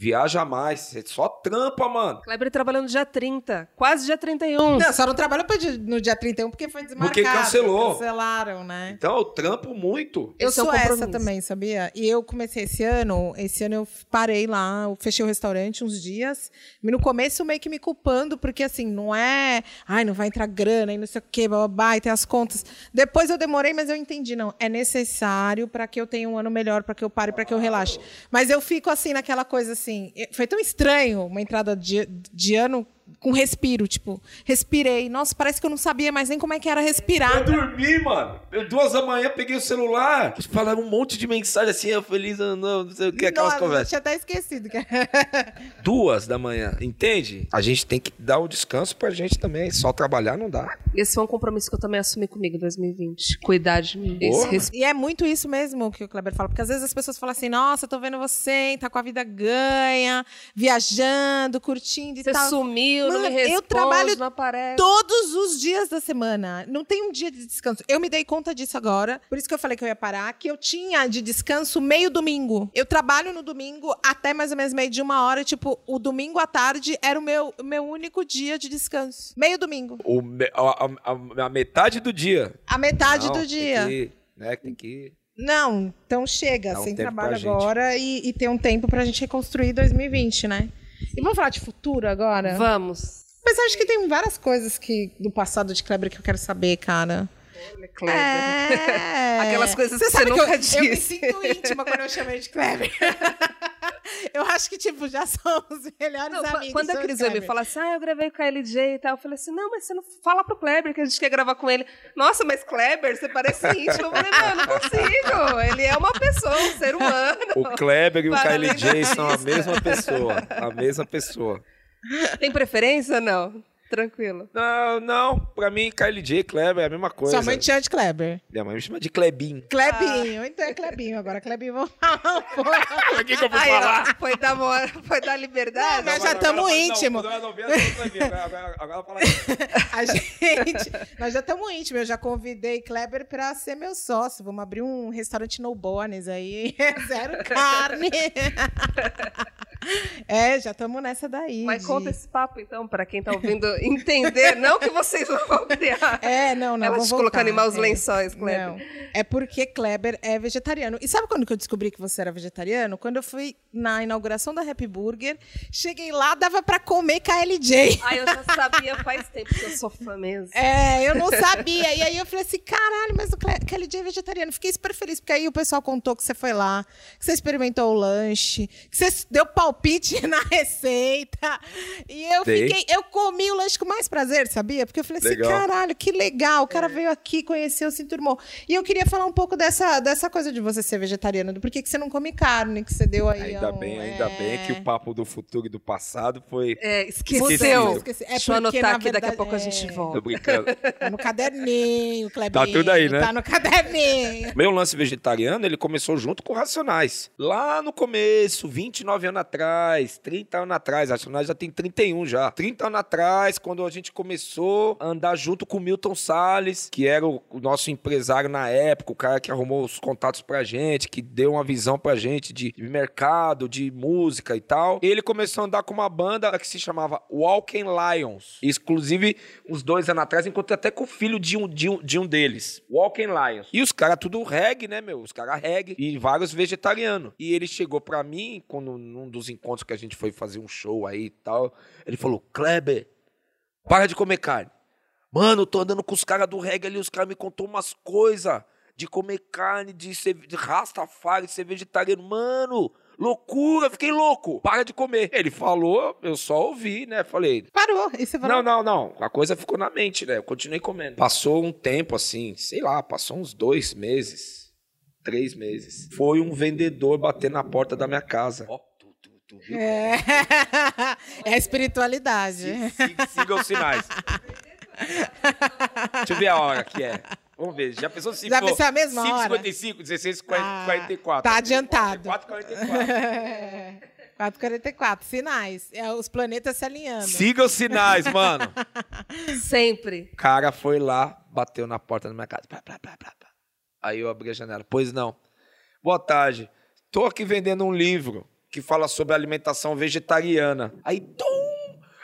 E: Viaja mais. Você só trampa, mano.
C: Kleber trabalhando dia 30, quase dia 31.
B: Não, só não di- no dia 31 porque foi desmarcado.
E: Porque cancelou.
B: Cancelaram, né?
E: Então eu trampo muito.
B: Eu
C: Esse é
B: sou essa
C: compromisso.
B: também, sabia? E eu comecei esse ano, esse ano eu parei lá, eu fechei o restaurante uns dias. No começo meio que me culpando, porque assim, não é, ai, não vai entrar grana e não sei o quê, bababá, e tem as contas. Depois eu demorei, mas eu entendi, não, é necessário para que eu tenha um ano melhor, para que eu pare, para que eu relaxe. Mas eu fico assim naquela coisa assim, foi tão estranho uma entrada de, de ano com respiro, tipo, respirei. Nossa, parece que eu não sabia mais nem como é que era respirar.
E: Eu dormi, mano. Eu, duas da manhã, peguei o celular. Falaram um monte de mensagem assim, eu feliz, eu não, não sei o que, aquelas
B: Nossa, eu
E: conversas.
B: tinha até esquecido. que-
E: Duas da manhã, entende? A gente tem que dar o descanso pra gente também. Só trabalhar não dá.
C: Esse foi um compromisso que eu também assumi comigo em 2020. Cuidar de mim.
B: E é muito isso mesmo que o Kleber fala, porque às vezes as pessoas falam assim: nossa, tô vendo você, tá com a vida ganha, viajando, curtindo e
C: Você
B: tal.
C: sumiu, não me responde,
B: eu trabalho. Todos os dias da semana. Não tem um dia de descanso. Eu me dei conta disso agora. Por isso que eu falei que eu ia parar. Que eu tinha de descanso meio domingo. Eu trabalho no domingo até mais ou menos meio de uma hora. Tipo, o domingo à tarde era o meu, o meu único dia de descanso. Meio domingo.
E: O, me- a, a- a metade do dia.
B: A metade
E: Não,
B: do
E: tem
B: dia.
E: que- né, tem que...
B: Não, então chega,
E: Dá um
B: sem trabalho agora e, e ter um tempo pra gente reconstruir 2020, né? E vamos falar de futuro agora?
C: Vamos.
B: Mas acho que tem várias coisas que do passado de Kleber que eu quero saber, cara.
C: Kleber.
B: É.
C: Aquelas coisas
B: Você
C: que
B: sabe
C: você
B: que
C: nunca
B: eu, Eu me
C: disse.
B: sinto íntima quando eu chamei de Kleber. eu acho que, tipo, já somos melhores
C: Não,
B: amigos.
C: quando a Cris veio me falar assim, ah, eu gravei com a LJ e tal, eu falei assim, não, mas você não fala pro Kleber que a gente quer gravar com ele. Nossa, mas Kleber, você parece íntimo. Eu falei, não, eu não consigo. Ele é uma pessoa, um ser humano.
E: O Kleber e o
C: Para
E: Kylie
C: além
E: J
C: da
E: são a mesma pessoa. A mesma pessoa.
C: Tem preferência? Não. Tranquilo.
E: Não, não. Pra mim, Kylie J e Kleber é a mesma coisa.
B: Sua mãe te chama de Kleber.
E: Minha mãe me chama de Klebinho.
B: Klebinho. Então é Klebinho agora. Klebinho, vou falar.
E: O que, que eu vou
C: Aí,
E: falar?
C: foi dar, mo- foi dar liberdade?
B: Não, mas já tamo íntimo.
E: Não, não, não, agora, agora, agora fala aí.
B: A gente, nós já estamos íntimos. Eu já convidei Kleber para ser meu sócio. Vamos abrir um restaurante no Bones aí. Zero carne. É, já estamos nessa daí.
C: Mas
B: de-
C: conta esse papo, então, para quem tá ouvindo entender. Não que vocês vão criar.
B: É, não, não.
C: Ela
B: vou
C: te colocando em maus
B: É.
C: lençóis, Kleber.
B: Não, é porque Kleber é vegetariano. E sabe quando que eu descobri que você era vegetariano? Quando eu fui na inauguração da Happy Burger, cheguei lá, dava pra comer KLJ.
C: Ah, eu já sabia faz tempo que eu sou fã mesmo.
B: É, eu não sabia. E aí eu falei assim, caralho, mas o KLJ é vegetariano. Fiquei super feliz, porque aí o pessoal contou que você foi lá, que você experimentou o lanche, que você deu palpite na receita. E eu
E: Dei.
B: fiquei, eu comi o lanche com mais prazer, sabia? Porque eu falei
E: Legal.
B: assim, caralho, que legal. O cara veio aqui, conheceu, se enturmou. E eu queria falar um pouco dessa, dessa coisa de você ser vegetariano, do porquê que você não come carne, que você deu aí.
E: Ainda
B: ao-
E: bem, ainda
B: é...
E: bem que o papo do futuro e do passado foi.
C: É,
E: Esqueceu.
C: esqueceu.
B: Esqueci. É
C: Deixa eu anotar
B: na
C: aqui, daqui a
B: verdade,
C: pouco a
B: é.
C: gente
E: Tô
C: volta.
E: brincando.
B: Tá no caderninho, Clebinho.
E: Tá tudo aí, né?
B: Tá no caderninho.
E: Meu lance vegetariano, ele começou junto com Racionais. Lá no começo, 29 anos atrás, 30 anos atrás, Racionais já tem 31 já. 30 anos atrás, quando a gente começou a andar junto com o Milton Salles, que era o, nosso empresário na época, o cara que arrumou os contatos pra gente, que deu uma visão pra gente de, de mercado, de música e tal. Ele começou a andar com uma banda que se chamava Walking Lions. Exclusive, uns dois anos atrás, encontrei até com o filho de um, de um, de um deles. Walking Lions. E os caras tudo reggae, né, meu? Os caras reggae. E vários vegetarianos. E ele chegou pra mim, quando, num dos encontros que a gente foi fazer um show aí e tal, ele falou, Kleber, para de comer carne. Mano, eu tô andando com os caras do reggae ali, os caras me contou umas coisas de comer carne, de ser de rastafari, de ser vegetariano. Mano, loucura, fiquei louco. Para de comer. Ele falou, eu só ouvi, né? Falei,
B: Parou. E você falou,
E: não, não, não. A coisa ficou na mente, né? Eu continuei comendo. Passou um tempo assim, sei lá, passou uns dois meses, três meses. Foi um vendedor bater na porta da minha casa. Ó, tu, tu viu?
B: É. é a espiritualidade.
E: Siga, siga os sinais. Deixa eu ver a hora que é. Vamos ver. Já pensou se
B: Já
E: for
B: pensou a mesma hora?
E: 5h55, 16
B: Ah,
E: 44
B: tá adiantado.
E: 44, 44.
B: 444, sinais. É, os planetas se alinhando.
E: Siga os sinais, mano.
C: Sempre.
E: O cara foi lá, bateu na porta da minha casa. Plá, plá, plá, plá. Aí eu abri a janela. Pois não. Boa tarde. Tô aqui vendendo um livro que fala sobre alimentação vegetariana. Aí, tum!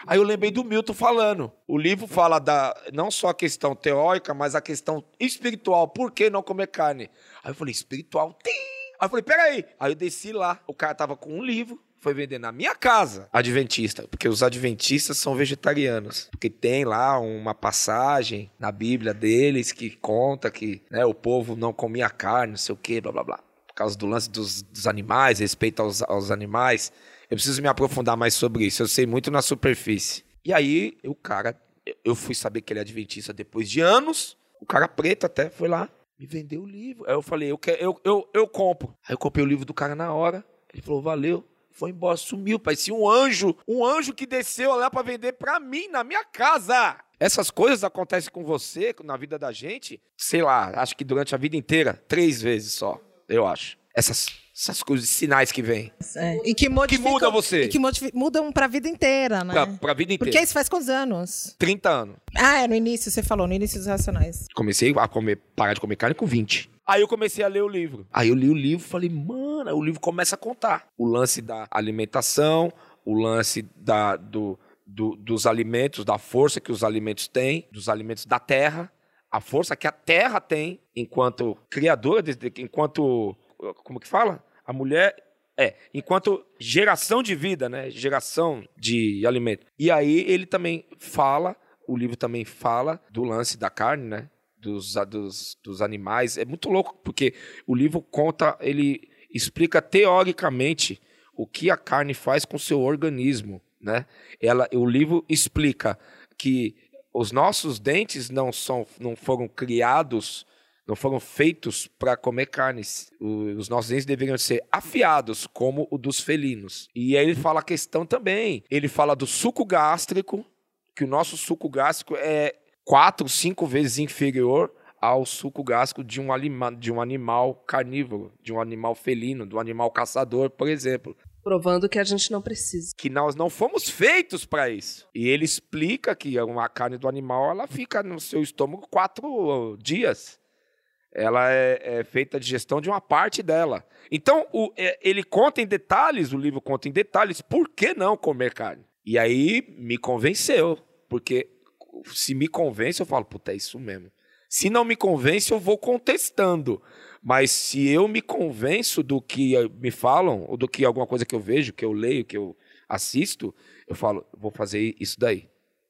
E: Aí eu lembrei do Milton falando. O livro fala da não só a questão teórica, mas a questão espiritual. Por que não comer carne? Aí eu falei, espiritual? Tem! Aí eu falei, peraí. Aí eu desci lá. O cara tava com um livro. Foi vender na minha casa, adventista, porque os adventistas são vegetarianos. Porque tem lá uma passagem na Bíblia deles que conta que né, o povo não comia carne, não sei o quê, blá blá blá. Por causa do lance dos, dos animais, respeito aos, aos animais. Eu preciso me aprofundar mais sobre isso. Eu sei muito na superfície. E aí, o cara, eu- fui saber que ele é adventista depois de anos. O cara preto até foi lá, me vendeu o livro. Aí eu falei, eu, quero, eu, eu, eu compro. Aí eu comprei o livro do cara na hora. Ele falou, valeu. Foi embora, sumiu. Parecia um anjo. Um anjo que desceu lá pra vender pra mim, na minha casa. Essas coisas acontecem com você, na vida da gente, sei lá, acho que durante a vida inteira, três vezes só, eu acho. Essas, essas coisas, sinais que vêm.
B: É. E que, modificam,
E: muda você.
B: E que mudam pra vida inteira, né?
E: Pra, pra vida inteira.
B: Porque isso faz quantos anos?
E: 30 anos.
B: Ah, é no início, você falou, no início dos Racionais.
E: Comecei a comer, parar de comer carne com 20. Aí eu comecei a ler o livro. Aí eu li o livro e falei, mano, aí o livro começa a contar. O lance da alimentação, o lance da, do, do- dos alimentos, da força que os alimentos têm, dos alimentos da terra, a força que a terra tem enquanto criadora, de- de- enquanto. Como que fala? A mulher. É, enquanto geração de vida, né? Geração de alimento. E aí ele também fala, o livro também fala do lance da carne, né? Dos, dos, dos animais. É muito louco, porque o livro conta, ele explica teoricamente o que a carne faz com seu organismo, né? Ela, o livro explica que os nossos dentes não, são, não foram criados, não foram feitos para comer carnes. Os nossos dentes deveriam ser afiados, como o dos felinos. E aí ele fala a questão também. Ele fala do suco gástrico, que o nosso suco gástrico é quatro, cinco vezes inferior ao suco gástrico de um, alima, de um animal carnívoro, de um animal felino, de um animal caçador, por exemplo
C: Provando que a gente não precisa.
E: que nós não fomos feitos para isso. E ele explica que uma carne do animal ela fica no seu estômago quatro dias. ela é, é feita de gestão de uma parte dela. Então, o- é, ele conta em detalhes, o livro conta em detalhes, por que não comer carne? E aí me convenceu, porque se me convence, eu falo, puta, é isso mesmo. Se não me convence, eu vou contestando. Mas se eu me convenço do que me falam, ou do que alguma coisa que eu vejo, que eu leio, que eu assisto, eu falo, vou fazer isso daí.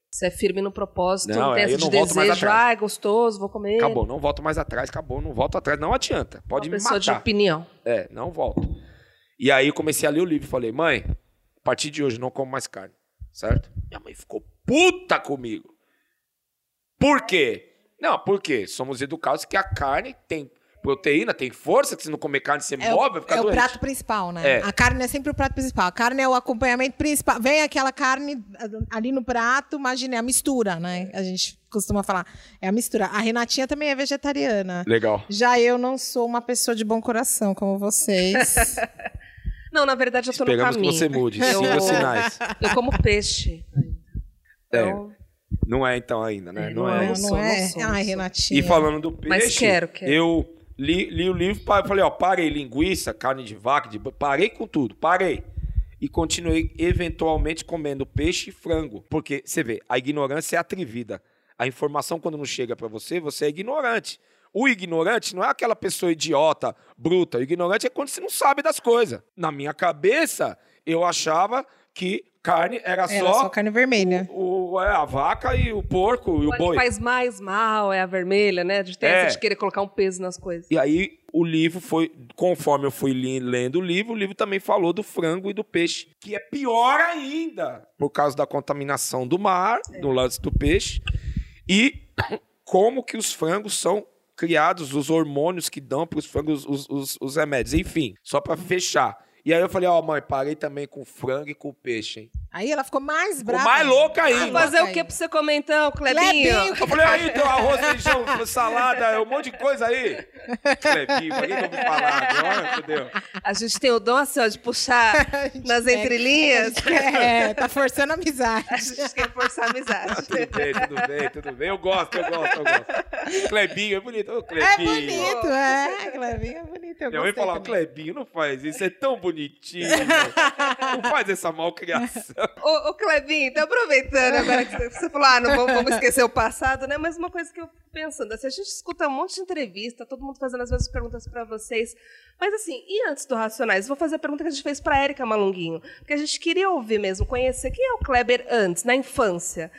C: Você é firme no propósito,
E: Não,
C: intenso de
E: não mais
C: desejo. Ah, é gostoso, vou comer.
E: Acabou, não volto mais atrás, acabou, não volto atrás. Não adianta, pode
C: Uma
E: me
C: pessoa de
E: matar.
C: opinião.
E: É, não volto. E aí eu comecei a ler o livro e falei, mãe, a partir de hoje não como mais carne, certo? Minha mãe ficou puta comigo. Por quê? Não, porque somos educados que a carne tem proteína, tem força, que se não comer carne você
B: É,
E: morre,
B: o,
E: vai ficar
B: é o
E: doente.
B: prato principal, né?
E: É.
B: A carne é sempre o prato principal. A carne é o acompanhamento principal. Vem aquela carne ali no prato, imagine, é a mistura, né? A gente costuma falar. É a mistura. A Renatinha também é vegetariana.
E: Legal.
B: Já eu não sou uma pessoa de bom coração, como vocês.
C: Não, na verdade, eu tô
E: Esperamos
C: no
E: que
C: caminho.
E: você mude,
C: Eu-
E: siga os sinais.
C: Eu como peixe.
E: É,
C: Então,
E: não é então ainda, né?
C: É,
E: não,
C: não
E: é.
C: é.
B: não,
C: sou,
B: é?
C: não sou,
B: Ai,
C: não sou.
B: Renatinha.
E: E falando do peixe,
C: Mas quero, quero.
E: eu li, li o livro, falei, ó, parei linguiça, carne de vaca, de, parei com tudo, parei. E continuei eventualmente comendo peixe e frango, porque você vê, a ignorância é atrevida. A informação quando não chega pra você, você é ignorante. O ignorante não é aquela pessoa idiota, bruta. O ignorante é quando você não sabe das coisas. Na minha cabeça, eu achava que carne era,
B: Era
E: só,
B: só carne vermelha.
E: o, o- é, a vaca e o porco e o
C: que
E: boi.
C: faz mais mal é a vermelha, né? De ter
E: É.
C: essa de querer colocar um peso nas coisas.
E: E aí o livro foi, conforme eu fui li- lendo o livro, o livro também falou do frango e do peixe, que é pior ainda, por causa da contaminação do mar, do lance do peixe, e como que os frangos são criados, os hormônios que dão para os frangos os, os, os remédios. Enfim, só para fechar. E aí eu falei, ó, mãe, parei também com frango e com peixe, hein?
B: Aí ela ficou mais
E: Ficou
B: brava.
E: mais louca ainda.
C: Fazer
B: louca
C: o que pra você comer então, Clebinho?
B: Clebinho,
E: Eu falei, aí, tem arroz, feijão, salada, um monte de coisa aí. Clebinho, pra que que eu vou falar agora, entendeu?
C: A gente tem o dom assim, ó, de puxar nas entrelinhas.
B: É, tá forçando a amizade.
C: A gente quer forçar a amizade.
E: Tudo bem, tudo bem, tudo bem. Eu gosto, eu gosto, eu gosto. Clebinho, é bonito. Ô,
B: É
E: Clebinho.
B: bonito, é. Clevinho é bonito. Eu
E: Minha mãe falava. Clebinho, não faz isso, é tão bonitinho. não faz essa malcriação.
C: Ô, ô Clebinho, tá aproveitando agora que você falou, ah, não vamos, vamos esquecer o passado, né? Mas uma coisa que eu fico pensando, assim, a gente escuta um monte de entrevista, todo mundo fazendo as mesmas perguntas pra vocês. Mas assim, e antes do Racionais? Vou fazer a pergunta que a gente fez pra Érica Malunguinho. Porque a gente queria ouvir mesmo, conhecer quem é o Kleber antes, na infância.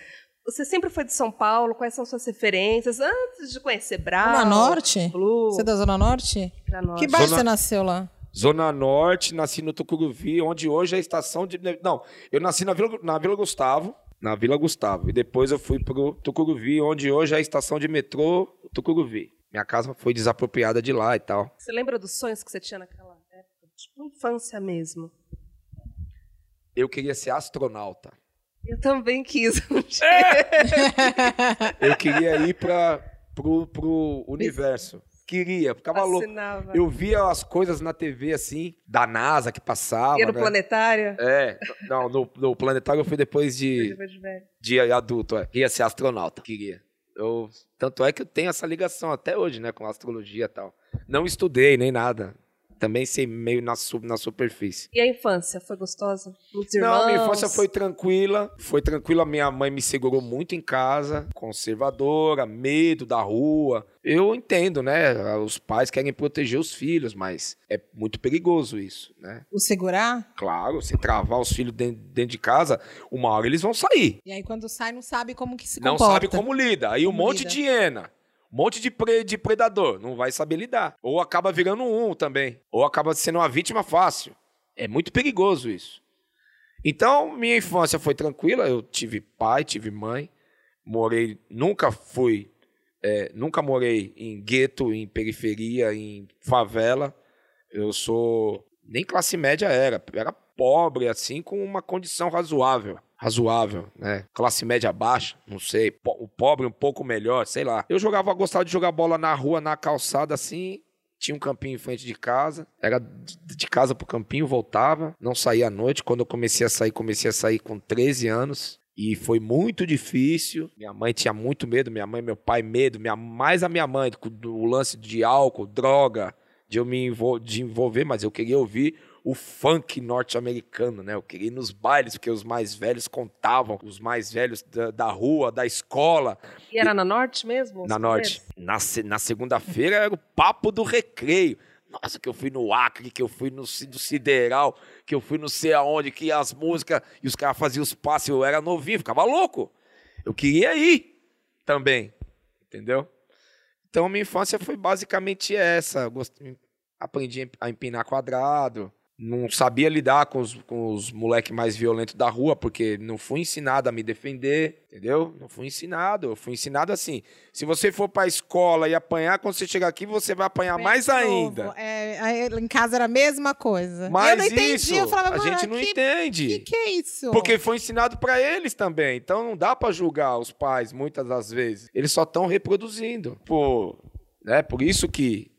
C: Você sempre foi de São Paulo? Quais são suas referências? Antes de conhecer Brau,
B: Zona Norte?
C: Blue,
B: Você é da Zona Norte?
C: Zona Norte.
B: Que bairro
E: Zona-
B: você nasceu lá?
E: Zona Norte, nasci no Tucuruvi, onde hoje é a estação de. Não, eu nasci na Vila, na Vila Gustavo. Na Vila Gustavo. E depois eu fui pro Tucuruvi, onde hoje é a estação de metrô Tucuruvi. Minha casa foi desapropriada de lá e tal.
C: Você lembra dos sonhos que você tinha naquela época? Tipo, infância mesmo.
E: Eu queria ser astronauta.
C: Eu também quis.
E: Eu queria ir para pro, pro universo. Queria, ficava louco.
C: Fascinava.
E: Eu via as coisas na TV assim, da NASA que passava.
C: Ia no
E: né?
C: planetário?
E: É, não, no, no planetário eu fui depois de,
C: Depois de velho.
E: de adulto. É. Queria ser astronauta, queria. Eu, tanto é que eu tenho essa ligação até hoje, né, com astrologia e tal. Não estudei nem nada. Também sei meio na, na superfície.
C: E a infância, foi gostosa? Muitos irmãos?
E: Não, minha infância foi tranquila. Foi tranquila. Minha mãe me segurou muito em casa, conservadora, medo da rua. Eu entendo, né? Os pais querem proteger os filhos, mas é muito perigoso isso, né?
B: O segurar?
E: Claro, se travar os filhos dentro, dentro de casa, uma hora eles vão sair.
B: E aí quando sai não sabe como que se
E: Não
B: comporta.
E: sabe como lida. Aí um
B: Como
E: monte
B: lida.
E: de hiena. Monte de, pre- de predador. Não vai saber lidar. Ou acaba virando um também. Ou acaba sendo uma vítima fácil. É muito perigoso isso. Então, minha infância foi tranquila. Eu tive pai, tive mãe. Morei, nunca fui, é, nunca morei em gueto, em periferia, em favela. Eu sou, nem classe média era, era pobre assim, com uma condição razoável. Razoável, né? Classe média baixa, não sei. O pobre um pouco melhor, sei lá. Eu jogava, gostava de jogar bola na rua, na calçada assim. Tinha um campinho em frente de casa. Era de casa pro campinho, voltava. Não saía à noite. Quando eu comecei a sair, comecei a sair com 13 anos. E foi muito difícil. Minha mãe tinha muito medo, minha mãe meu pai medo, minha, mais a minha mãe, do, do lance de álcool, droga, de eu me envol, de envolver, mas eu queria ouvir o funk norte-americano, né? Eu queria ir nos bailes, porque os mais velhos contavam, os mais velhos da, da rua, da escola.
C: E era na Norte mesmo?
E: Na Norte. Na, na segunda-feira era o papo do recreio. Nossa, que eu fui no Acre, que eu fui no, no Sideral, que eu fui não sei aonde, que as músicas, e os caras faziam os passos, eu era novinho, ficava louco. Eu queria ir também, entendeu? Então, minha infância foi basicamente essa. Eu Aprendi a empinar quadrado, não sabia lidar com os, com os moleques mais violentos da rua, porque não fui ensinado a me defender, entendeu? Não fui ensinado. Eu fui ensinado assim: se você for pra escola e apanhar, quando você chegar aqui, você vai apanhar mais
B: De novo.
E: ainda.
B: É, em casa era a mesma coisa.
E: Mas
B: eu não entendi,
E: isso,
B: eu falava,
E: a
B: "Mano,
E: gente não
B: que,
E: entende.
B: Que que é isso?
E: Porque foi ensinado pra eles também. Então não dá pra julgar os pais muitas das vezes. Eles só estão reproduzindo. Pô, né? Por isso que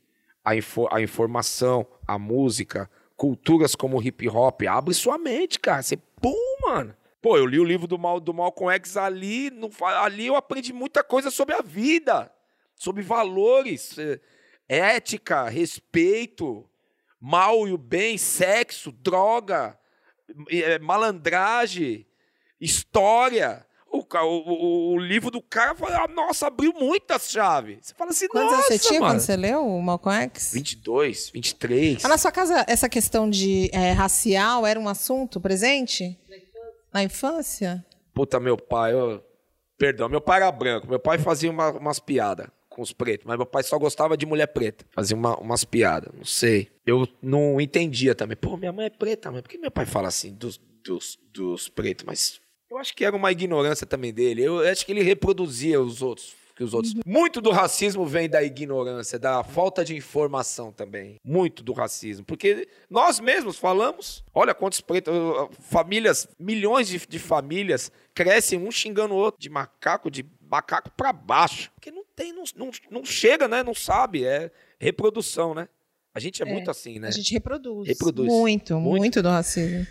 E: a, info- a informação, a música, culturas como hip hop abre sua mente, cara. Você, pum, mano. Pô, eu li o livro do, Mal, do Malcolm X ali, fa- ali eu aprendi muita coisa sobre a vida, sobre valores, eh, ética, respeito, mal e o bem, sexo, droga, eh, malandragem, história. O, o, o- o livro do cara, fala, ah, nossa, abriu muitas chaves. Você fala assim,
B: Quantos anos
E: nossa,
B: você tinha
E: mano.
B: quando você leu o Malcolm X?
E: 22, 23.
B: Ah, na sua casa, essa questão de é, racial era um assunto presente? Na infância?
E: Puta, meu pai, eu... perdão, meu pai era branco. Meu pai fazia uma- umas piadas com os pretos, mas meu pai só gostava de mulher preta. Fazia uma- umas piadas, não sei. Eu não entendia também. Pô, minha mãe é preta, mas por que meu pai fala assim dos, dos, dos pretos? Mas eu acho que era uma ignorância também dele. Eu acho que ele reproduzia os outros. Que os outros. Muito do racismo vem da ignorância, da falta de informação também. Muito do racismo. Porque nós mesmos falamos. Olha quantos pretos. Famílias, milhões de, de famílias crescem um xingando o outro, de macaco, de macaco pra baixo. Porque não tem, não, não, não chega, né? Não sabe. É reprodução, né? A gente é, muito assim, né?
B: A gente reproduz.
E: Reproduz.
B: Muito, muito,
E: Muito.
B: do racismo.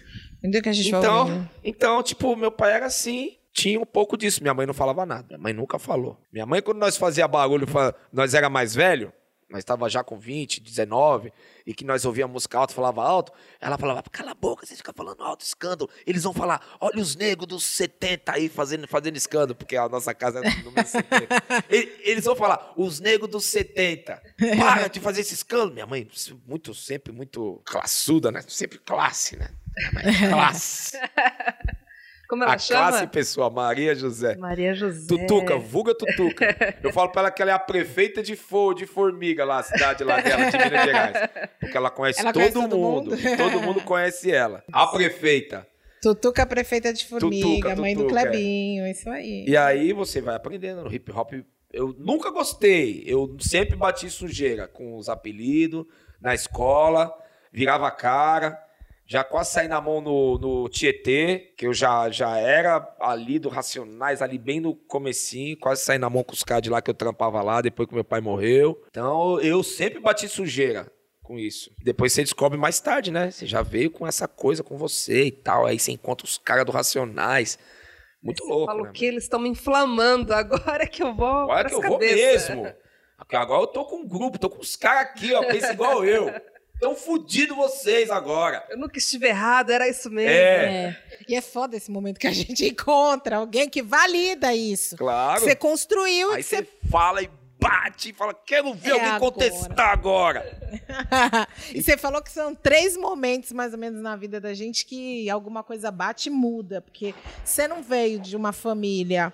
B: Que a gente
E: Então, então, tipo, meu pai era assim, tinha um pouco disso. Minha mãe não falava nada. Minha mãe nunca falou. Minha mãe, quando nós fazia barulho, nós era mais velho, nós estava já com 20, 19, e que nós ouvia música alta, falava alto, ela falava, cala a boca, você fica falando alto, escândalo. Eles vão falar, olha os negros dos 70 aí fazendo, fazendo escândalo, porque a nossa casa é do número 70. E- Eles vão falar, os negros dos 70, para de fazer esse escândalo. Minha mãe, muito, sempre muito classuda, né? Sempre classe, né? Minha mãe, classe.
C: Como ela
E: A
C: chama?
E: classe pessoal, Maria José.
C: Maria José.
E: Tutuca, vulga Tutuca. Eu falo pra ela que ela é a prefeita de, for, de Formiga lá, a cidade lá dela, de Minas Gerais. Porque ela conhece,
B: Ela
E: todo,
B: conhece todo
E: mundo.
B: mundo?
E: Todo mundo conhece ela. A prefeita.
B: Tutuca, prefeita de Formiga,
E: Tutuca,
B: mãe do
E: Tutuca, é.
B: Clebinho, isso aí.
E: E aí você vai aprendendo no hip hop. Eu nunca gostei. Eu sempre bati sujeira com os apelidos na escola, virava a cara. Já quase saí na mão no, no Tietê, que eu já, já era ali do Racionais, ali bem no comecinho. Quase saí na mão com os caras de lá que eu trampava lá, depois que meu pai morreu. Então eu sempre bati sujeira com isso. Depois você descobre mais tarde, né? Você já veio com essa coisa com você e tal. Aí você encontra os caras do Racionais. Muito louco,
C: Falo
E: né?
C: que eles estão me inflamando agora que eu vou
E: Agora que eu vou
C: cabeças.
E: mesmo. Agora eu tô com um grupo, tô com os caras aqui, ó, pensa igual eu. Tão fudido vocês agora.
C: Eu nunca estive errado, era isso mesmo.
E: É,
B: E é foda esse momento que a gente encontra alguém que valida isso.
E: claro.
B: Você construiu
E: Aí
B: e você
E: você fala e bate e fala, quero ver
B: É
E: alguém
B: agora.
E: contestar agora.
B: e você falou que são três momentos, mais ou menos, na vida da gente que alguma coisa bate e muda. Porque você não veio de uma família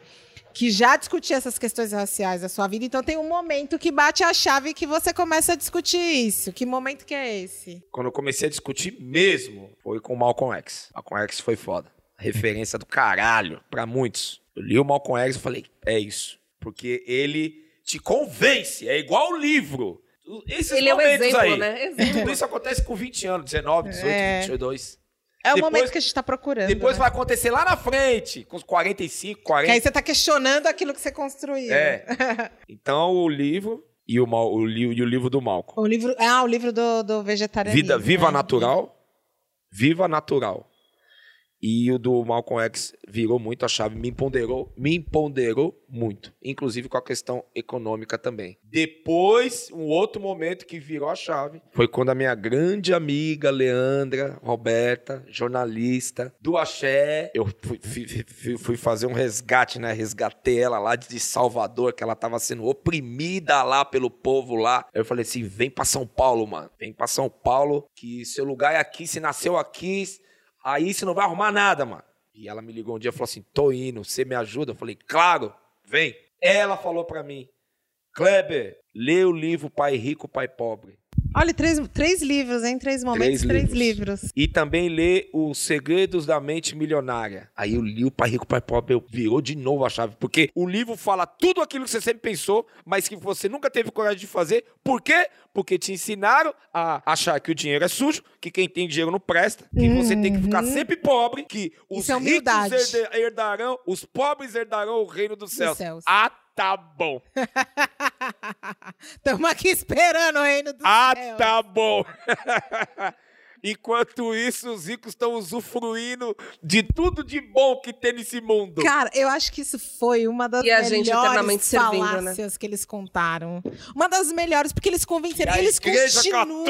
B: que já discutia essas questões raciais da sua vida, então tem um momento que bate a chave que você começa a discutir isso. Que momento que é esse?
E: Quando eu comecei a discutir mesmo, foi com o Malcolm X. Malcolm X foi foda. Referência do caralho pra muitos. Eu li o Malcolm X e falei, é isso. Porque ele te convence, é igual o livro. Esses
C: Ele é o
E: momentos
C: exemplo,
E: aí.
C: né? Exemplo.
E: Tudo isso acontece com 20 anos, 19, 18,
B: É.
E: 22.
B: É o
E: Depois-
B: momento que a gente está procurando.
E: Depois
B: né?
E: vai acontecer lá na frente, com os 45,
B: Que aí
E: 40.
B: você está questionando aquilo que você construiu.
E: É. Então o livro e o, Mal- o, li- e o livro do Malcolm.
B: O livro, ah, o livro do, do vegetarianismo.
E: Vida, Viva
B: né?
E: Natural. Viva Natural. E o do Malcolm X virou muito a chave, me empoderou, me empoderou muito, inclusive com a questão econômica também. Depois, um outro momento que virou a chave foi quando a minha grande amiga Leandra Roberta, jornalista do Axé, eu fui, fui, fui fazer um resgate, né? Resgatei ela lá de Salvador, que ela tava sendo oprimida lá pelo povo lá. Eu falei assim: vem pra São Paulo, mano. Vem pra São Paulo, que seu lugar é aqui, se nasceu aqui, aí você não vai arrumar nada, mano. E ela me ligou um dia e falou assim: tô indo, você me ajuda? Eu falei: claro, vem. Ela falou pra mim: Kleber, lê o livro Pai Rico, Pai Pobre.
B: Olha, três, três livros, hein? Três momentos, três,
E: Três
B: livros.
E: E também lê Os Segredos da Mente Milionária. Aí eu li o Pai Rico, Pai Pobre, eu virou de novo a chave. Porque o livro fala tudo aquilo que você sempre pensou, mas que você nunca teve coragem de fazer. Por quê? Porque te ensinaram a achar que o dinheiro é sujo, que quem tem dinheiro não presta, que você tem que ficar sempre pobre, que os
B: Isso é
E: ricos herdarão, os pobres herdarão o reino dos céus.
B: céus.
E: Ah, tá bom.
B: Estamos aqui esperando o reino do
E: Ah,
B: céu.
E: tá bom. Enquanto isso, os ricos estão usufruindo de tudo de bom que tem nesse mundo.
B: Cara, eu acho que isso foi uma das
C: E a
B: melhores
C: gente eternamente servindo, né?
B: falácias que eles contaram. Uma das melhores, porque eles
E: E
B: convenceram.
E: a
B: eles
E: Igreja
B: continuam.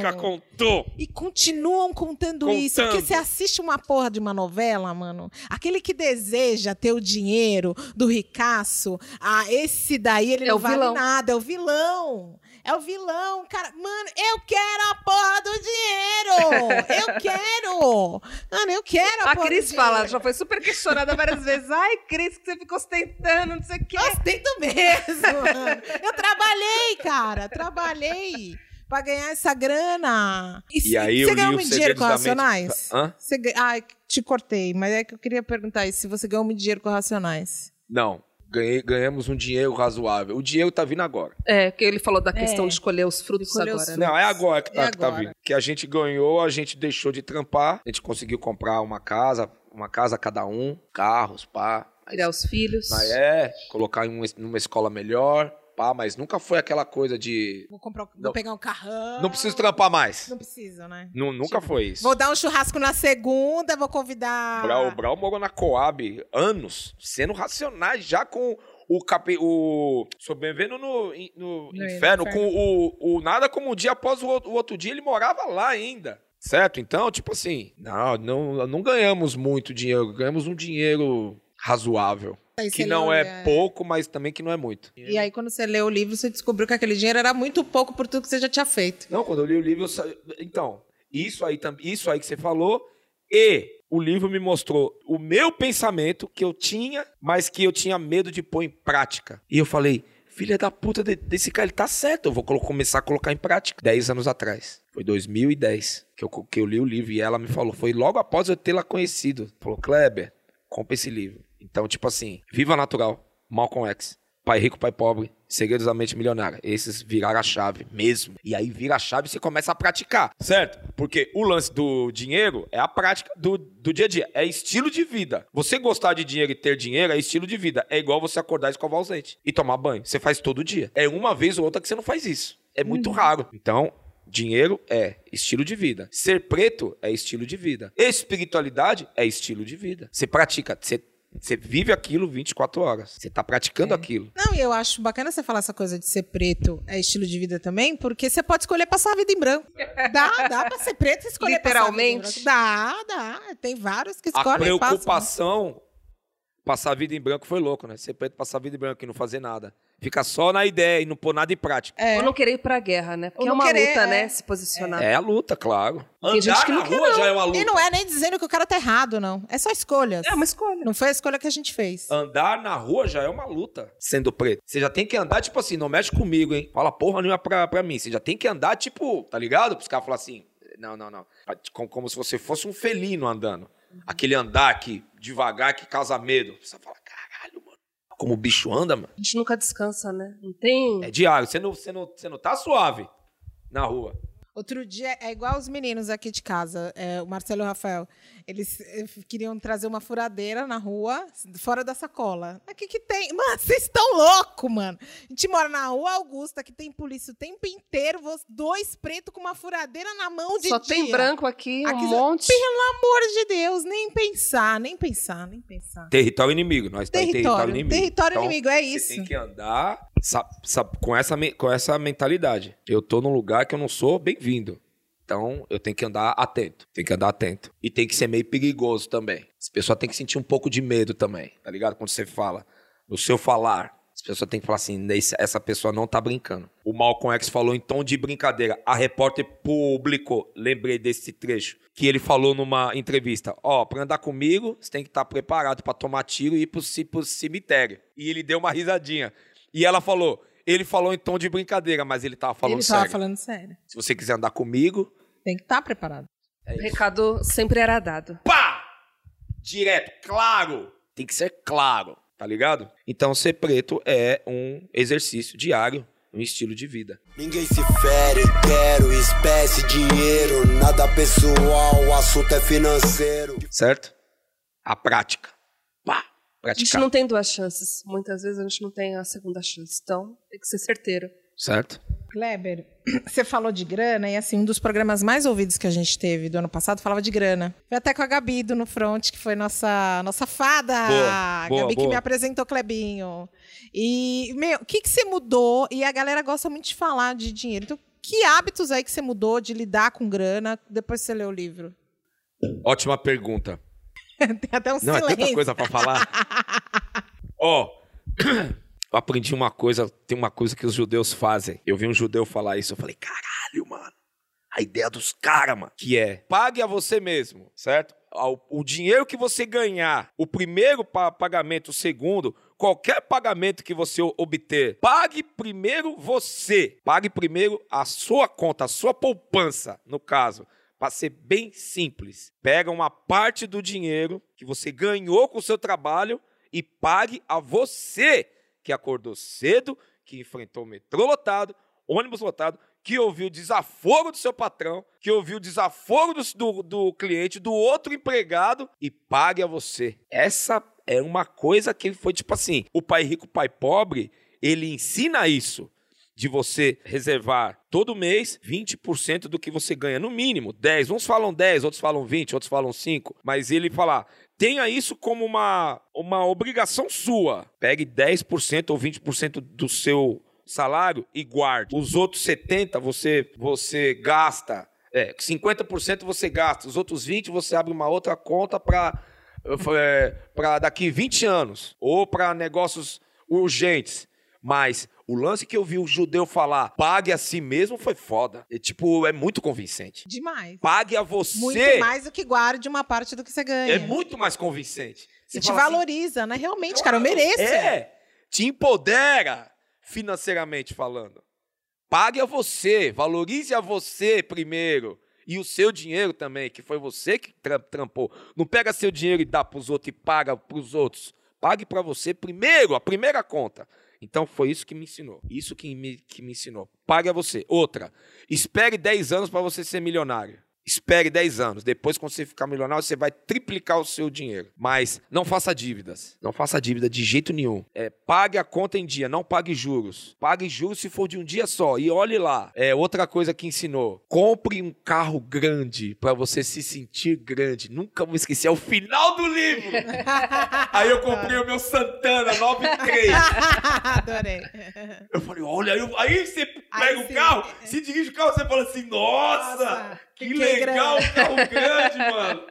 E: Católica contou.
B: E continuam contando, isso. Porque
E: Contando.
B: você assiste uma porra de uma novela, mano. Aquele que deseja ter o dinheiro do ricaço, ah, esse daí ele
C: É
B: não vale
C: vilão.
B: nada, é o vilão. É o vilão, cara. Mano, eu quero a porra do dinheiro! Eu quero! Mano, eu quero a,
C: A
B: porra
C: Cris
B: do
C: fala,
B: dinheiro.
C: já foi super questionada várias vezes. Ai, Cris, que você ficou ostentando, não sei o quê.
B: Ostento mesmo, mano. Eu trabalhei, cara. Trabalhei pra ganhar essa grana.
E: E aí
B: você
E: eu
B: ganhou muito dinheiro com
E: Mente.
B: Racionais?
E: Hã?
B: Você Ai, te cortei, mas é que eu queria perguntar isso, se você ganhou muito dinheiro com Racionais.
E: Não, ganhei- ganhamos um dinheiro razoável. O dinheiro tá vindo agora.
C: É, que ele falou da questão
B: É.
C: de escolher os frutos
B: Escolher os
C: agora. né?
E: Não, é agora que tá,
B: É
E: que tá
B: agora.
E: vindo. Que a gente ganhou, a gente deixou de trampar, a gente conseguiu comprar uma casa, uma casa cada um, carros, pá.
C: Criar os filhos.
E: Mas é, colocar em uma, numa escola melhor, pá, mas nunca foi aquela coisa de.
B: Vou, comprar, vou
E: Não.
B: pegar um carrão.
E: Não preciso trampar mais.
B: Não precisa, né?
E: Nu- nunca foi isso.
B: Vou dar um churrasco na segunda, vou convidar.
E: Brau, o Brau morou na Coab anos, sendo racionais, já com o capi, o sobrevivendo no, no
B: No
E: inferno,
B: inferno.
E: com o, o nada como um dia após o outro, o outro dia ele morava lá ainda. Certo? Então, tipo assim, não, não, não ganhamos muito dinheiro, ganhamos um dinheiro razoável.
B: Aí
E: Que não
B: leu,
E: é pouco, mas também que não é muito.
B: E aí, quando você leu o livro, você descobriu que aquele dinheiro era muito pouco por tudo que você já tinha feito.
E: Não, quando eu li o livro, eu sa... então, isso aí, isso aí que você falou, e o livro me mostrou o meu pensamento que eu tinha, mas que eu tinha medo de pôr em prática. E eu falei, filha da puta de- desse cara, ele tá certo, eu vou começar a colocar em prática. Dez anos atrás, foi 2010, que eu, que eu li o livro e ela me falou, foi logo após eu tê-la conhecido. Falou, Kleber, compra esse livro. Então, tipo assim, Viva Natural, Malcolm X, Pai Rico, Pai Pobre, Segredos da Mente Milionária. Esses viraram a chave mesmo. E aí vira a chave e você começa a praticar, certo? Porque o lance do dinheiro é a prática do, do dia a dia. É estilo de vida. Você gostar de dinheiro e ter dinheiro é estilo de vida. É igual você acordar e escovar os dentes. E tomar banho. Você faz todo dia. É uma vez ou outra que você não faz isso. É muito raro. Então, Dinheiro é estilo de vida. Ser preto é estilo de vida. Espiritualidade é estilo de vida. Você pratica, você, você vive aquilo 24 horas. Você tá praticando aquilo.
B: Não, e eu acho bacana você falar essa coisa de ser preto é estilo de vida também, porque você pode escolher passar a vida em branco. Dá, dá pra ser preto e escolher passar a vida em
C: Literalmente?
B: branco. Dá, dá. Tem vários que
E: A
B: escolhem passam.
E: preocupação, passar a vida em branco foi louco, né? Ser preto, passar a vida em branco e não fazer nada. Fica só na ideia e não pôr nada em prática.
B: É.
C: Ou não querer ir pra guerra, né? Porque é
B: não
C: uma
B: querer,
C: luta,
B: é.
C: né? Se posicionar.
E: É a luta, claro.
C: Tem gente que não
E: na rua já é uma luta.
B: E não é nem dizendo que o cara tá errado, não. É só escolhas.
C: É uma escolha.
B: Não foi a escolha que a gente fez.
E: Andar na rua já é uma luta, sendo preto. Você já tem que andar, tipo assim, não mexe comigo, hein? Fala porra nenhuma pra, pra mim. Você já tem que andar, tipo, tá ligado? Pros caras falarem assim, não, não, não. Como, como se você fosse um felino andando. Aquele andar que, devagar, que causa medo. Você fala, caralho, mano. Como o bicho anda, mano.
C: A gente nunca descansa, né? Não tem.
E: É diário. Você não, você não, você não tá suave na rua.
B: Outro dia, é igual os meninos aqui de casa, é, o Marcelo e o Rafael. Eles eh, queriam trazer uma furadeira na rua, fora da sacola. Mas o que, que tem? Mano, vocês estão loucos, mano. A gente mora na rua Augusta, que tem polícia o tempo inteiro, dois pretos com uma furadeira na mão de
C: Só
B: dia.
C: tem branco aqui, um
B: Aqui-
C: monte.
B: Pelo amor de Deus, nem pensar, nem pensar, nem pensar.
E: Território inimigo. Nós tá em
B: Território,
E: inimigo.
B: território
E: Então,
B: inimigo, é
E: Você
B: isso.
E: tem que andar com, essa, com essa mentalidade. Eu tô num lugar que eu não sou bem-vindo. Então, eu tenho que andar atento. Tem que andar atento. E tem que ser meio perigoso também. As pessoas têm que sentir um pouco de medo também, tá ligado? Quando você fala. No seu falar, as pessoas têm que falar assim, "Nesse- essa pessoa não tá brincando. O Malcolm X falou em tom de brincadeira. A repórter publicou, lembrei desse trecho, que ele falou numa entrevista. Ó, pra andar comigo, você tem que estar preparado pra tomar tiro e ir pro, pro cemitério. E ele deu uma risadinha. E ela falou, ele falou em tom de brincadeira, mas ele tava falando
B: Ele
E: sério.
B: tava falando sério.
E: Se você quiser andar comigo,
B: Tem que estar preparado.
E: é
C: O recado sempre era dado.
E: pá! Direto, claro! Tem que ser claro, tá ligado? Então, ser preto é um exercício diário, um estilo de vida.
G: Ninguém se fere, quero espécie, dinheiro, nada pessoal, o assunto é financeiro.
E: Certo? A prática. Pá!
C: A gente
E: Praticar.
C: não tem duas chances. Muitas vezes a gente não tem a segunda chance. Então, tem que ser certeiro.
E: Certo?
B: Kleber, você falou de grana e assim, um dos programas mais ouvidos que a gente teve do ano passado falava de grana. Foi até com a Gabi do No Front, que foi nossa, nossa fada.
E: Boa,
B: a
E: boa,
B: Gabi que
E: boa.
B: me apresentou Clebinho. E, meu, o que, que você mudou? E a galera gosta muito de falar de dinheiro. Então, que hábitos aí que você mudou de lidar com grana depois que você leu o livro?
E: Ótima pergunta.
B: Tem até um
E: Não, é
B: silêncio.
E: tanta coisa pra falar. Ó, eu aprendi uma coisa, tem uma coisa que os judeus fazem. Eu vi um judeu falar isso, eu falei, caralho, mano. A ideia dos caras, mano. Que é, pague a você mesmo, certo? O dinheiro que você ganhar, o primeiro pa- pagamento, o segundo, qualquer pagamento que você obter, pague primeiro você. Pague primeiro a sua conta, a sua poupança, no caso. Para ser bem simples, pega uma parte do dinheiro que você ganhou com o seu trabalho e pague a você que acordou cedo, que enfrentou o metrô lotado, ônibus lotado, que ouviu o desaforo do seu patrão, que ouviu o desaforo do, do, do cliente, do outro empregado e pague a você. Essa é uma coisa que foi tipo assim: o pai rico, o pai pobre, ele ensina isso de você reservar todo mês 20% do que você ganha, no mínimo 10. Uns falam 10, outros falam 20, outros falam 5, mas ele fala, tenha isso como uma, uma obrigação sua. Pegue 10% ou 20% do seu salário e guarde. Os outros 70 você você gasta, é, 50% você gasta, os outros 20 você abre uma outra conta para para daqui 20 anos ou para negócios urgentes. Mas o lance que eu vi o judeu falar, pague a si mesmo, foi foda. É, tipo, é muito convincente.
B: Demais.
E: Pague a você.
B: Muito mais do que guarde uma parte do que você ganha.
E: É muito mais convincente. Você
B: E te
E: assim,
B: valoriza, né? Realmente, cara, eu mereço.
E: É, te empodera financeiramente falando. Pague a você, valorize a você primeiro. E o seu dinheiro também, que foi você que tra- trampou. Não pega seu dinheiro e dá pros outros e paga pros outros. Pague pra você primeiro, a primeira conta. Então foi isso que me ensinou. Isso que me, que me ensinou. Pague a você. Outra, espere 10 anos para você ser milionário. Espere 10 anos. Depois, quando você ficar milionário, você vai triplicar o seu dinheiro. Mas não faça dívidas. Não faça dívida de jeito nenhum. É, pague a conta em dia, não pague juros. Pague juros se for de um dia só. E olhe lá. É outra coisa que ensinou. Compre um carro grande para você se sentir grande. Nunca vou esquecer. É o final do livro. Aí eu comprei o meu Santana 93.
B: Adorei.
E: Eu falei, olha, aí, aí você pega
B: Aí
E: o
B: sim.
E: carro, se dirige o carro, você fala assim, nossa,
B: Nossa,
E: que,
B: fiquei
E: legal,
B: grande."
E: um carro grande, mano.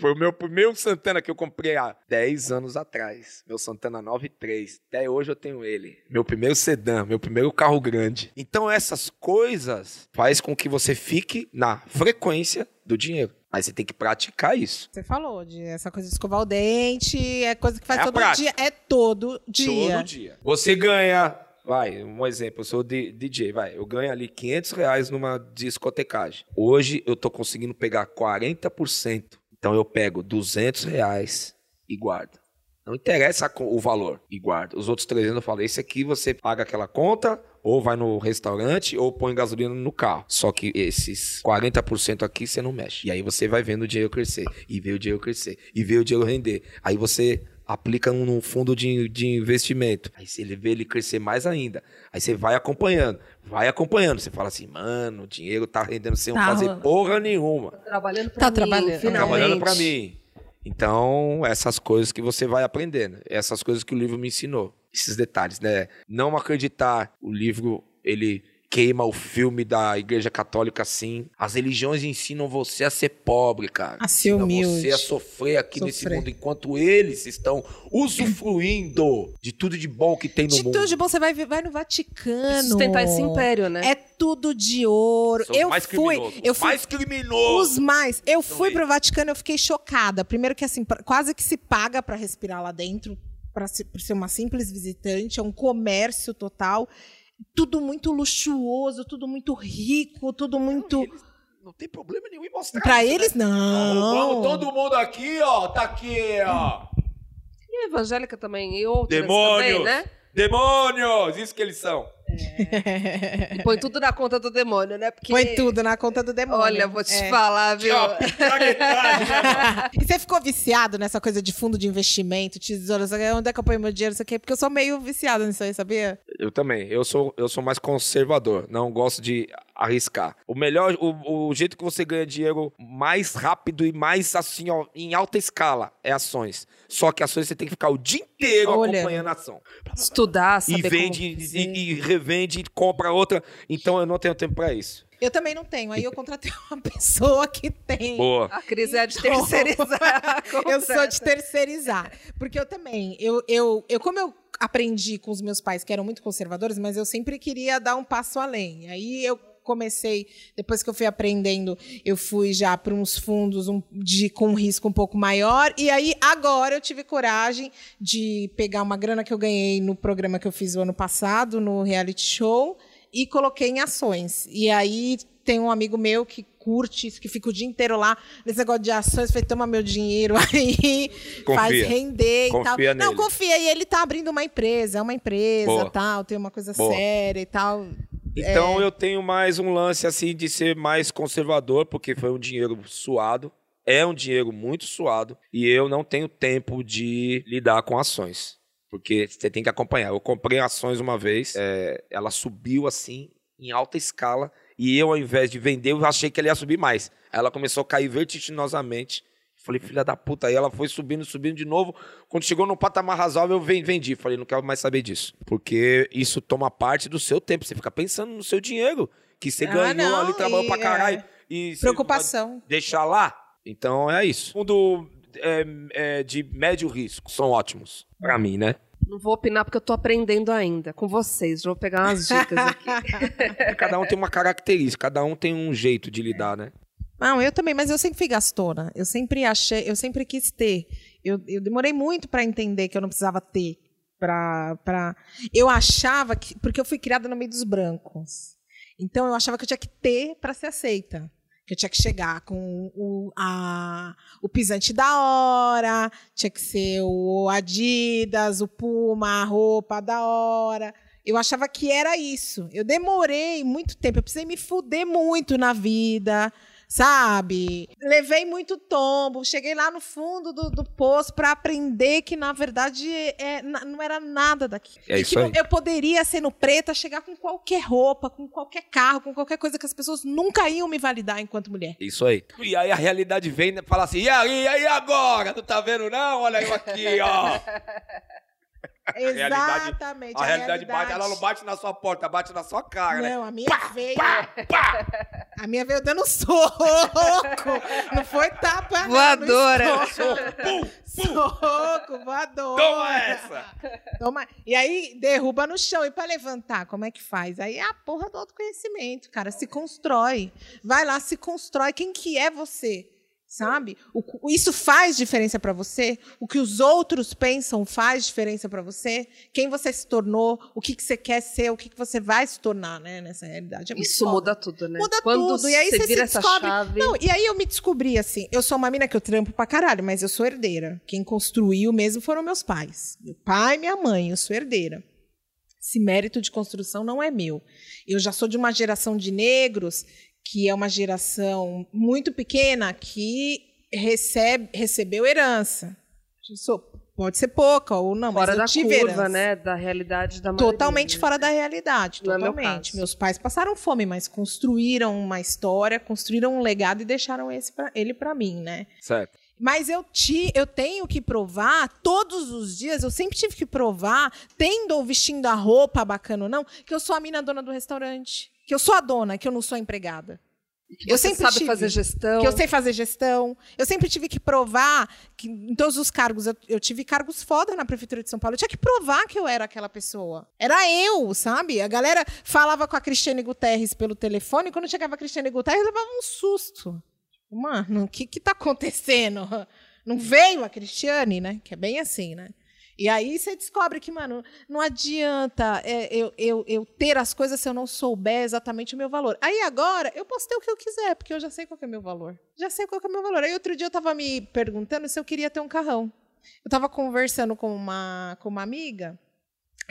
E: Foi o meu primeiro Santana que eu comprei há 10 anos atrás. Meu Santana 93. Até hoje eu tenho ele. Meu primeiro sedã, meu primeiro carro grande. Então essas coisas faz com que você fique na frequência do dinheiro. Mas você tem que praticar isso.
B: Você falou de essa coisa de escovar o dente, é coisa que faz
E: É
B: todo
E: prática.
B: dia. É todo dia.
E: Todo dia. Você ganha, vai, um exemplo, eu sou DJ, vai, eu ganho ali 500 reais numa discotecagem. Hoje eu tô conseguindo pegar 40%. Então eu pego 200 reais e guardo. Não interessa o valor e guardo. Os outros 300 eu falo, esse aqui você paga aquela conta, Ou vai no restaurante ou põe gasolina no carro. Só que esses 40% aqui você não mexe. E aí você vai vendo o dinheiro crescer. E vê o dinheiro crescer. E vê o dinheiro render. Aí você aplica num fundo de, de investimento. Aí você vê ele crescer mais ainda. Aí você vai acompanhando. Vai acompanhando. Você fala assim, mano, o dinheiro tá rendendo sem
B: Tá
E: fazer porra nenhuma.
C: Trabalhando pra
B: Tá
C: mim,
B: trabalhando.
E: Tá
C: finalmente.
E: trabalhando pra mim. Então, essas coisas que você vai aprendendo. Essas coisas que o livro me ensinou. Esses detalhes, né? Não acreditar. O livro, ele queima o filme da Igreja Católica assim. As religiões ensinam você a ser pobre, cara.
B: A ser
E: Ensinam
B: humilde.
E: você a sofrer aqui nesse
B: Sofrer.
E: mundo, enquanto eles estão usufruindo de tudo de bom que tem no
B: De
E: mundo.
B: tudo de bom, você vai, vai no Vaticano.
C: Sustentar esse império, né?
B: É tudo de ouro.
E: São
B: eu
E: mais
B: fui, eu
E: Os
B: fui
E: mais criminosos.
B: Os mais. Eu
E: São
B: fui
E: eles.
B: pro Vaticano, eu fiquei chocada. Primeiro que assim, quase que se paga pra respirar lá dentro, para ser uma simples visitante, é um comércio total. Tudo muito luxuoso, tudo muito rico, tudo muito.
E: Eles não tem problema nenhum em mostrar
B: Pra
E: isso,
B: eles,
E: né?
B: não.
E: Vamos todo mundo aqui, ó. Tá aqui, ó.
C: E evangélica também, e outras
E: Demônios!
C: também, né?
E: Demônios! Isso que eles são.
C: E põe tudo na conta do demônio, né? Porque,
B: Foi tudo na conta do demônio.
C: Olha, vou te
B: É.
C: falar, viu?
E: Né?
B: E você ficou viciado nessa coisa de fundo de investimento, tesouro, onde é que eu ponho meu dinheiro, não sei o quê? Porque eu sou meio viciada nisso aí, sabia?
E: Eu também. Eu sou, eu sou mais conservador. Não gosto de arriscar. O melhor, o, o jeito que você ganha dinheiro mais rápido e mais assim, ó, em alta escala é ações. Só que ações você tem que ficar o dia inteiro
B: Olha.
E: acompanhando a ação.
C: Estudar,
E: E
C: saber
E: vende,
C: como fazer.
E: e, e revende, e compra outra. Então eu não tenho tempo pra isso.
B: Eu também não tenho. Aí eu contratei uma pessoa que tem.
E: Boa.
C: A crise é de
B: Então,
C: terceirizar.
B: eu sou de terceirizar. Porque eu também, eu, eu, eu, como eu aprendi com os meus pais, que eram muito conservadores, mas eu sempre queria dar um passo além. Aí eu comecei, depois que eu fui aprendendo, eu fui já para uns fundos um- de, com um risco um pouco maior. E aí, agora, eu tive coragem de pegar uma grana que eu ganhei no programa que eu fiz o ano passado, no reality show, e coloquei em ações. E aí tem um amigo meu que curte isso, que fica o dia inteiro lá nesse negócio de ações, foi toma meu dinheiro aí, faz
E: Confia.
B: render e tal.
E: Confia
B: Não,
E: nele.
B: confia. E ele tá abrindo uma empresa, é uma empresa,
E: Boa.
B: tal, tem uma coisa
E: Boa.
B: séria e tal.
E: Então eu tenho mais um lance assim de ser mais conservador, porque foi um dinheiro suado. É um dinheiro muito suado. E eu não tenho tempo de lidar com ações. Porque você tem que acompanhar. Eu comprei ações uma vez, é, ela subiu assim, em alta escala. E eu, ao invés de vender, eu achei que ela ia subir mais. Ela começou a cair vertiginosamente. Falei, filha da puta. Aí ela foi subindo, subindo de novo. Quando chegou no patamar razoável, eu ven- vendi. Falei, não quero mais saber disso. Porque isso toma parte do seu tempo. Você fica pensando no seu dinheiro. Que você
B: Ah,
E: ganhou
B: não,
E: ali, trabalhou
B: e,
E: pra caralho.
B: é,
E: E
B: Preocupação.
E: deixar lá. Então é isso. Fundo é, é, de médio risco são ótimos. Pra mim, né?
C: Não vou opinar porque eu tô aprendendo ainda com vocês. Já vou pegar umas dicas aqui.
E: Cada um tem uma característica, cada um tem um jeito de lidar, né?
B: Não, eu também, mas eu sempre fui gastona. Eu sempre achei, eu sempre quis ter. Eu, eu demorei muito para entender que eu não precisava ter. Pra, pra... Eu achava que. Porque eu fui criada no meio dos brancos. Então eu achava que eu tinha que ter para ser aceita. Que eu tinha que chegar com o, a, o pisante da hora, tinha que ser o Adidas, o Puma, a roupa da hora. Eu achava que era isso. Eu demorei muito tempo, eu precisei me fuder muito na vida, sabe? Levei muito tombo, cheguei lá no fundo do, do poço para aprender que, na verdade, é, não era nada daqui.
E: É isso
B: que
E: aí.
B: Eu poderia, sendo preta, chegar com qualquer roupa, com qualquer carro, com qualquer coisa que as pessoas nunca iam me validar enquanto mulher.
E: Isso aí. E aí a realidade vem e fala assim: e aí, e aí agora? Não tá vendo, não? Olha eu aqui, ó. realidade-
B: Exatamente.
E: A realidade bate, ela não bate na sua porta, bate na sua cara, né?
B: Não, a minha veio. A minha veio dando soco. Não foi tapa, não. no
C: Voadora.
B: estômago. Soco, voadora.
E: Toma essa!
B: Toma. E aí derruba no chão. E para levantar, como é que faz? Aí é a porra do autoconhecimento, cara. Se constrói. Vai lá, se constrói. Quem que é você? Sabe? O- isso faz diferença para você? O que os outros pensam faz diferença para você? Quem você se tornou? O que, que você quer ser? O que, que você vai se tornar, né? Nessa realidade. É
C: Isso
B: foda.
C: muda tudo, né?
B: Muda
C: Quando
B: tudo. E aí você,
C: vira
B: se
C: essa
B: descobre.
C: chave.
B: Não, e aí eu me descobri assim. Eu sou uma mina que eu trampo pra caralho, mas eu sou herdeira. Quem construiu mesmo foram meus pais. Meu pai e minha mãe, eu sou herdeira. Esse mérito de construção não é meu. Eu já sou de uma geração de negros que é uma geração muito pequena que recebe, recebeu herança. Pode ser pouca ou não,
C: Fora
B: mas eu
C: da
B: tive
C: curva,
B: herança.
C: né? Da realidade da maioria.
B: Totalmente
C: né?
B: fora da realidade,
C: Não é meu
B: totalmente. Meus pais passaram fome, mas construíram uma história, construíram um legado e deixaram esse pra, ele para mim, né?
E: Certo.
B: Mas eu, ti, eu tenho que provar todos os dias, eu sempre tive que provar, tendo ou vestindo a roupa bacana ou não, que eu sou a mina dona do restaurante. Que eu sou a dona, que eu não sou a empregada.
C: Que
B: eu sempre
C: sabe
B: tive.
C: fazer gestão.
B: Que eu sei fazer gestão. Eu sempre tive que provar que em todos os cargos, eu, eu tive cargos foda na Prefeitura de São Paulo. Eu tinha que provar que eu era aquela pessoa. Era eu, sabe? A galera falava com a Cristiane Guterres pelo telefone, e quando chegava a Cristiane Guterres, eu levava um susto. Mano, o que que tá acontecendo? Não veio a Cristiane, né? Que é bem assim, né? E aí você descobre que, mano, não adianta é, eu, eu, eu ter as coisas se eu não souber exatamente o meu valor. Aí agora eu posso ter o que eu quiser, porque eu já sei qual é o meu valor. Já sei qual é o meu valor. Aí outro dia eu tava me perguntando se eu queria ter um carrão. Eu tava conversando com uma, com uma amiga.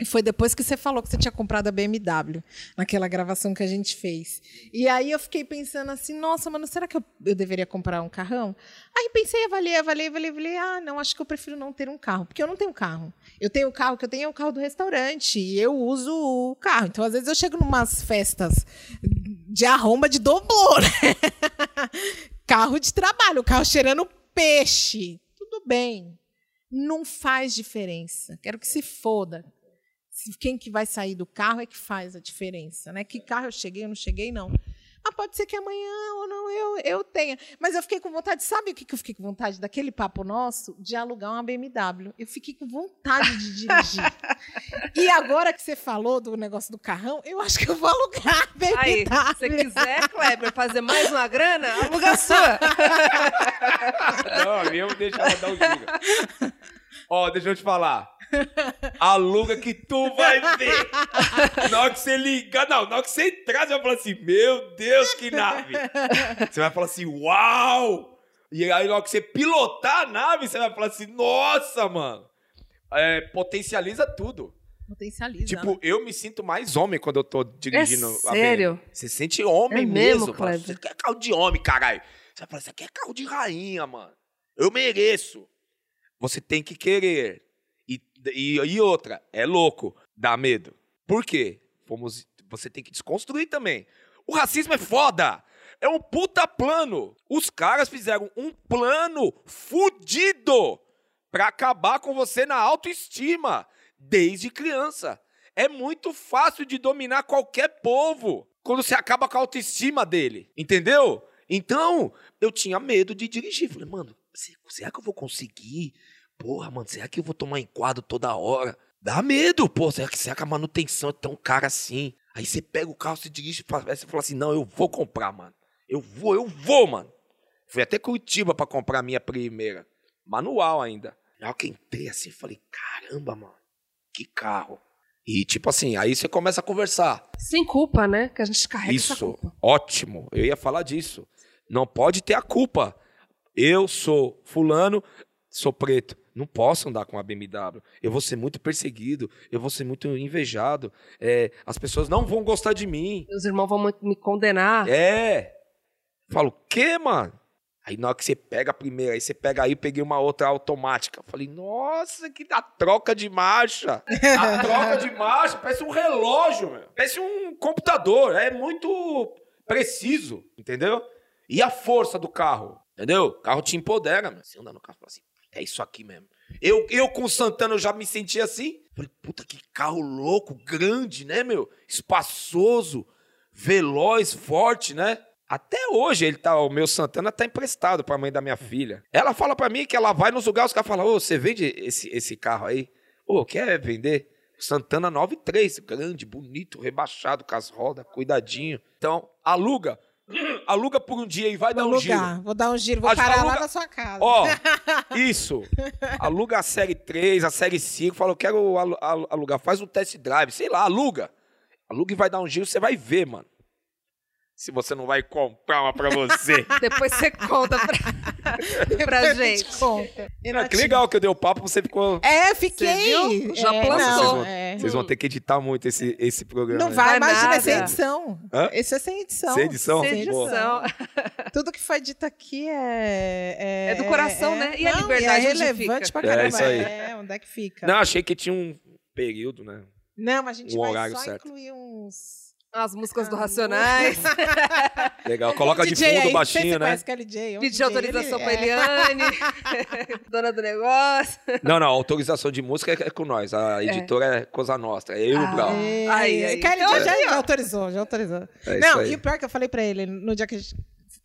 B: E foi depois que você falou que você tinha comprado a BMW, naquela gravação que a gente fez. E aí eu fiquei pensando assim, nossa, mano, será que eu, eu deveria comprar um carrão? Aí pensei, avaliei, avaliei, avaliei, avaliei, ah, não, acho que eu prefiro não ter um carro, porque eu não tenho carro. Eu tenho o carro que eu tenho é o carro do restaurante, e eu uso o carro. Então, às vezes, eu chego numas festas de arromba de doblô, né? carro de trabalho, carro cheirando peixe. Tudo bem. Não faz diferença. Quero que se foda. Quem que vai sair do carro é que faz a diferença, né? Que carro eu cheguei, eu não cheguei, não. Ah, pode ser que amanhã ou não eu, eu tenha. Mas eu fiquei com vontade, sabe o que, que eu fiquei com vontade? Daquele papo nosso de alugar uma BMW. Eu fiquei com vontade de dirigir. e agora que você falou do negócio do carrão, eu acho que eu vou alugar a BMW.
C: Aí, se você quiser, Kleber, fazer mais uma grana, aluga a sua.
E: Não, eu deixo ela dar o giga. Ó, deixa eu te falar. Aluga que tu vai ver. Na hora que você ligar, não, na hora que você entrar, você vai falar assim, meu Deus, que nave. Você vai falar assim, uau! E aí, na hora que você pilotar a nave, você vai falar assim, nossa, mano. É, potencializa tudo.
B: Potencializa.
E: Tipo, eu me sinto mais homem quando eu tô dirigindo
C: É sério?
E: Você sente homem
C: É mesmo,
E: mesmo? Você quer carro de homem, caralho. Você vai falar, isso aqui é carro de rainha, mano. Eu mereço. Você tem que querer. E, e, outra, é louco, dá medo. Por quê? Fomos, você tem que desconstruir também. O racismo é foda. É um puta plano. Os caras fizeram um plano fudido pra acabar com você na autoestima desde criança. É muito fácil de dominar qualquer povo quando você acaba com a autoestima dele, entendeu? Então, eu tinha medo de dirigir. Falei, mano, se- será que eu vou conseguir? Porra, mano, será que eu vou tomar enquadro toda hora? Dá medo, pô. Será que, será que a manutenção é tão cara assim? Aí você pega o carro, se dirige, você fala assim: não, eu vou comprar, mano. Eu vou, eu vou, mano. Fui até Curitiba pra comprar a minha primeira. Manual ainda. Na hora que entrei assim, falei: caramba, mano, que carro. E tipo assim, aí você começa a conversar.
C: Sem culpa, né? Que a gente carrega essa
E: Isso, ótimo. Eu ia falar disso. Não pode ter a culpa. Eu sou fulano, sou preto. Não posso andar com a BMW. Eu vou ser muito perseguido. Eu vou ser muito invejado. É, as pessoas não vão gostar de mim.
C: Meus irmãos vão me condenar.
E: É. Falo, quê, mano? Aí na hora que você pega a primeira, aí você pega aí, peguei uma outra automática. Falei, nossa, que da troca de marcha. A troca de marcha parece um relógio, meu. Parece um computador. É muito preciso, entendeu? E a força do carro, entendeu? O carro te empodera, meu. Você anda no carro e fala assim, é isso aqui mesmo. Eu, eu com o Santana eu já me senti assim. Falei, puta, que carro louco, grande, né, meu? Espaçoso, veloz, forte, né? Até hoje ele tá, o meu Santana tá emprestado pra mãe da minha filha. Ela fala pra mim que ela vai nos lugares, os caras falam: "Ô, você vende esse, esse carro aí? Ô, quer vender?" Santana 93, grande, bonito, rebaixado com as rodas, cuidadinho. Então, aluga. Aluga por um dia e vai
B: Vou
E: dar um giro.
B: alugar, vou dar um giro, vou parar lá na sua casa.
E: Ó, isso. Aluga a série 3, a série 5, fala, eu quero alu- alu- alugar, faz um test drive, sei lá, aluga. Aluga e vai dar um giro, você vai ver, mano. Se você não vai comprar uma pra você.
C: Depois você conta pra, pra gente.
B: Conta.
E: Ah, que legal que eu dei o papo, você ficou.
B: É, fiquei.
C: Você viu? Já
B: é,
C: plantou.
E: Vocês
B: não,
E: vão,
B: é.
E: vocês vão ter que editar muito esse, esse programa.
B: Não
E: né?
B: vai, imagina, é sem edição.
E: Hã?
B: Esse é sem edição.
E: Sem edição?
C: Sem edição.
B: Tudo que foi dito aqui é.
C: É do coração, né? E a
B: não,
C: liberdade
B: é relevante
C: fica?
B: pra
E: É,
B: caramba.
E: isso aí.
B: É, onde é que fica?
E: Não, achei que tinha um período, né?
B: Não, mas a gente
E: Um
B: vai só
E: certo.
B: incluir uns.
C: As músicas do
B: Ah,
C: Racionais.
E: Legal. Coloca de fundo
B: aí,
E: baixinho, né?
B: DJ, é
C: Pedir autorização
B: ele-
C: pra
B: é.
C: Eliane. Dona do negócio.
E: Não, não, autorização de música é com nós. A editora é, Cosa Nostra. É eu e o Brau.
B: É,
C: Aí, aí.
B: Kelly
C: Então,
B: já, já autorizou, já autorizou.
E: É
B: não,
E: aí.
B: e o pior que eu falei pra ele, no dia que, a gente-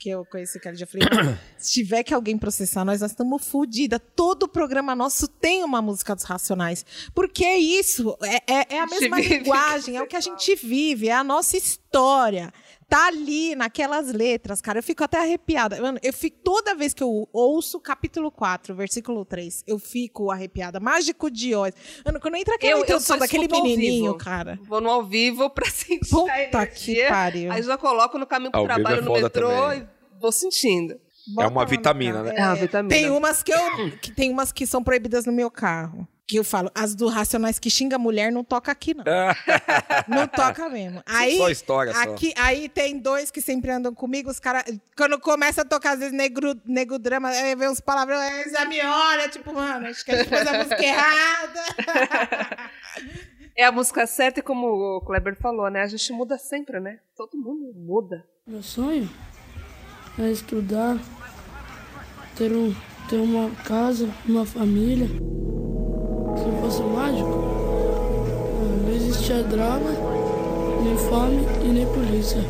B: que eu conheci o Kelly, eu falei, "Mano, se tiver que alguém processar nós, nós estamos fodidas. Todo programa nosso tem uma música dos Racionais. Porque é isso, é, é- é a mesma linguagem, é o que a gente vive, é a nossa história. Tá ali naquelas letras, cara. Eu fico até arrepiada. Mano, eu fico, toda vez que eu ouço capítulo 4, versículo 3, eu fico arrepiada. Mágico de Oz. Mano, quando entra aquela
C: Eu, eu
B: introdução daquele menininho, cara.
C: Vou no ao vivo pra sentir a
B: Puta que
C: energia.
B: pariu.
C: Aí já coloco no caminho pro trabalho
E: é
C: no metrô
E: também.
C: e vou sentindo.
B: Bota
E: uma
B: lá no
E: vitamina, né?
C: É uma vitamina.
B: Tem umas que eu. Que tem umas que são proibidas no meu carro. Que eu falo, as do Racionais que xinga mulher não toca aqui, não. não toca mesmo. Aí,
E: Só história, só.
B: aqui, aí tem dois que sempre andam comigo, os caras. Quando começa a tocar, às vezes, negro, negro drama, aí vem uns palavrões, aí já me olha, tipo, mano, acho que a gente fez a música errada.
C: É a música certa e como o Kleber falou, né? A gente muda sempre, né? Todo mundo muda.
H: Meu sonho é estudar, ter, um, ter uma casa, uma família. Se eu fosse mágico, não existia droga, nem fome e nem polícia.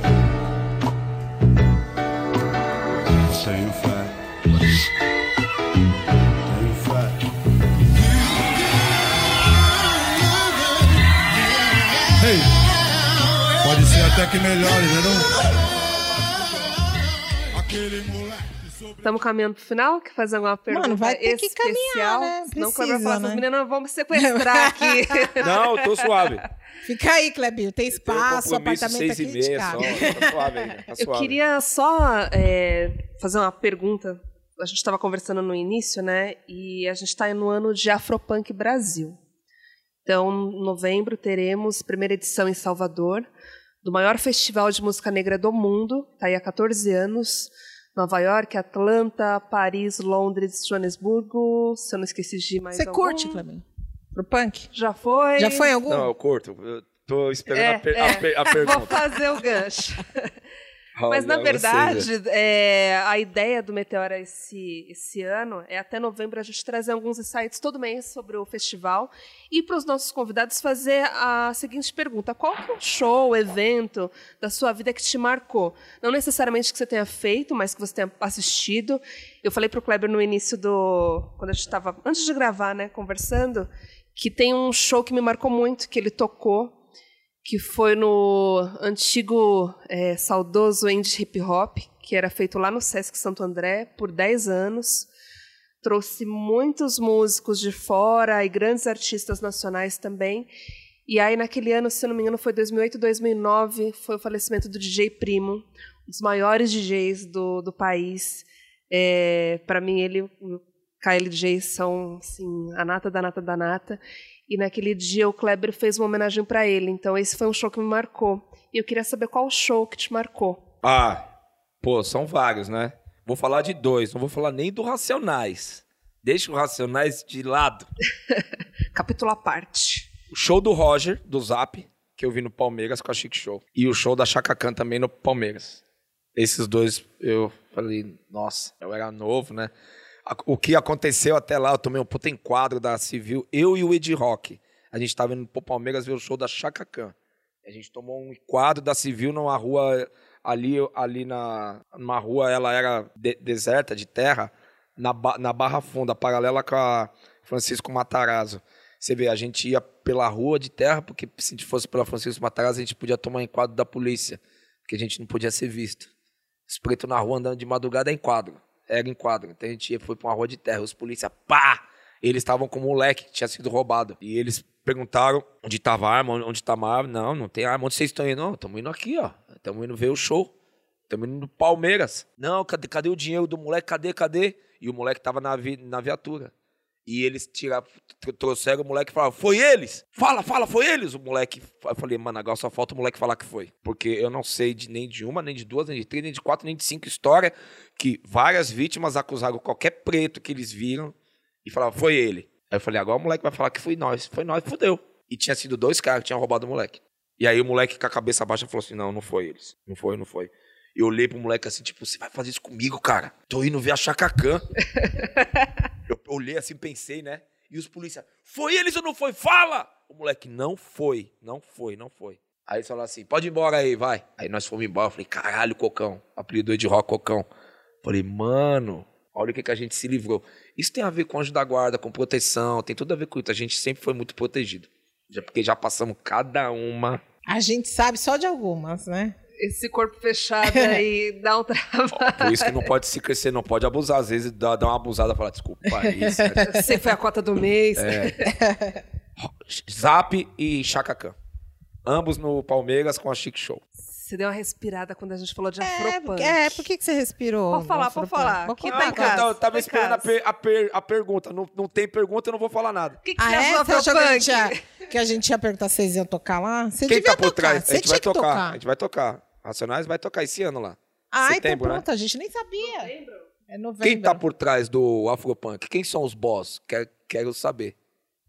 D: Ei, pode ser até que melhore, né não?
C: Estamos caminhando pro final? Quer fazer alguma pergunta
B: Mano, vai ter que
C: especial?
B: caminhar, né?
C: Senão o Kleber vai falar,
B: né?
C: meninas me sequestrar aqui.
E: Não, eu tô suave.
B: Fica aí, Clebinho. Tem espaço, apartamento
E: seis e
B: aqui de
E: meia
B: casa.
E: só. Tá suave. Tá
C: Eu
E: suave.
C: queria só é, fazer uma pergunta. A gente estava conversando no início, né? E a gente está no ano de Afropunk Brasil. Então, em novembro, teremos primeira edição em Salvador, do maior festival de música negra do mundo. Está aí há 14 anos. Nova York, Atlanta, Paris, Londres, Joanesburgo. Se eu não esqueci de mais
B: Você
C: algum.
B: curte, Clebinho? Pro punk?
C: Já foi.
B: Já foi algum?
E: Não, eu curto. Eu tô esperando
C: É,
E: a, per-
C: é.
E: a per- a
C: Vou
E: pergunta.
C: fazer o gancho. Mas, na verdade,
E: né?
C: é, a ideia do Meteora esse, esse ano é até novembro a gente trazer alguns insights todo mês sobre o festival e para os nossos convidados fazer a seguinte pergunta: qual que é o show, evento da sua vida que te marcou? Não necessariamente que você tenha feito, mas que você tenha assistido. Eu falei para o Kleber no início do. quando a gente estava. antes de gravar, né, conversando, que tem um show que me marcou muito, que ele tocou que foi no antigo é, saudoso indie hip hop, que era feito lá no Sesc Santo André por 10 anos. Trouxe muitos músicos de fora e grandes artistas nacionais também. E aí, naquele ano, se não me engano, foi 2008, 2009, foi o falecimento do DJ Primo, um dos maiores DJs do, do país. É, Para mim, ele o KLJ são assim, a nata da nata da nata. E naquele dia o Kleber fez uma homenagem para ele. Então esse foi um show que me marcou. E eu queria saber qual show que te marcou.
E: Ah, pô, são vários, né? Vou falar de dois, não vou falar nem do Racionais. Deixa o Racionais de lado.
C: Capítulo à parte.
E: O show do Roger, do Zap, que eu vi no Palmeiras com a Chic Show. E o show da Chaka Khan também no Palmeiras. Esses dois eu falei, nossa, eu era novo, né? O que aconteceu até lá, eu tomei um puta enquadro da Civil, eu e o Ed Rock. A gente tava indo pro Palmeiras ver o show da Chaka Khan. A gente tomou um enquadro da Civil numa rua ali, ali na numa rua, ela era de- deserta, de terra, na, na Barra Funda, paralela com a Francisco Matarazzo. Você vê, a gente ia pela rua de terra, porque se fosse pela Francisco Matarazzo, a gente podia tomar enquadro da polícia, porque a gente não podia ser visto. Os pretos na rua andando de madrugada é enquadro. Era enquadro. Então a gente foi pra uma rua de terra. Os polícia, pá! Eles estavam com um moleque que tinha sido roubado. E eles perguntaram onde estava a arma, onde estava a arma. Não, não tem arma. Onde vocês estão indo? Não, estamos indo aqui, ó. Estamos indo ver o show. Estamos indo no Palmeiras. Não, cadê, cadê o dinheiro do moleque? Cadê, cadê? E o moleque tava na, vi, na viatura. E eles tiraram, tr- trouxeram o moleque e falaram, foi eles? Fala, fala, foi eles? O moleque, eu falei, mano, agora só falta o moleque falar que foi. Porque eu não sei de, nem de uma, nem de duas, nem de três, nem de quatro, nem de cinco histórias que várias vítimas acusaram qualquer preto que eles viram e falavam, foi ele. Aí eu falei, agora o moleque vai falar que foi nós. Foi nós, fudeu. E tinha sido dois caras que tinham roubado o moleque. E aí o moleque com a cabeça baixa falou assim, não, não foi eles. Não foi, não foi. E eu olhei pro moleque assim, tipo, você vai fazer isso comigo, cara? Tô indo ver a Chacacã. olhei assim, pensei, né? E os polícia, foi eles ou não foi? Fala! O moleque, não foi, não foi, não foi. Aí eles falaram assim, pode ir embora aí, vai. Aí nós fomos embora, eu falei, caralho, Cocão. Apelidou de rock Cocão. Falei, mano, olha o que, que a gente se livrou. Isso tem a ver com anjo da guarda, com proteção, tem tudo a ver com isso. A gente sempre foi muito protegido. Já, porque já passamos cada uma.
B: A gente sabe só de algumas, né?
C: Esse corpo fechado aí dá um trabalho.
E: Por isso que não pode se crescer, não pode abusar. Às vezes dá, dá uma abusada e falar, desculpa, isso. né?
C: Você foi a cota do mês.
E: Zap e Chacacã. Ambos no Palmeiras com a Chic Show.
C: Você deu uma respirada quando a gente falou de
B: É,
C: afropunk.
B: é, por que, que você respirou?
C: Pode falar, pode falar.
B: Pode
C: Que tá em casa.
E: eu, tava
C: tá
E: esperando a, per- a per- a pergunta. Não, não tem pergunta, eu não vou falar nada.
C: O que, que
B: Ah, é?
C: achou
B: Você achou que a, gente
C: afropunk?
B: ia, que a gente ia perguntar se vocês iam tocar lá? Você
E: Quem
B: devia
E: tá por
B: tocar.
E: trás?
B: Você
E: A gente vai
B: que
E: tocar.
B: tocar.
E: A gente vai tocar. Racionais vai tocar esse ano lá.
B: Ah,
E: Setembro,
B: então
E: né?
B: pronto, a gente nem sabia. É novembro.
E: Quem tá por trás do Afropunk? Quem são os boss? Quero, quero saber.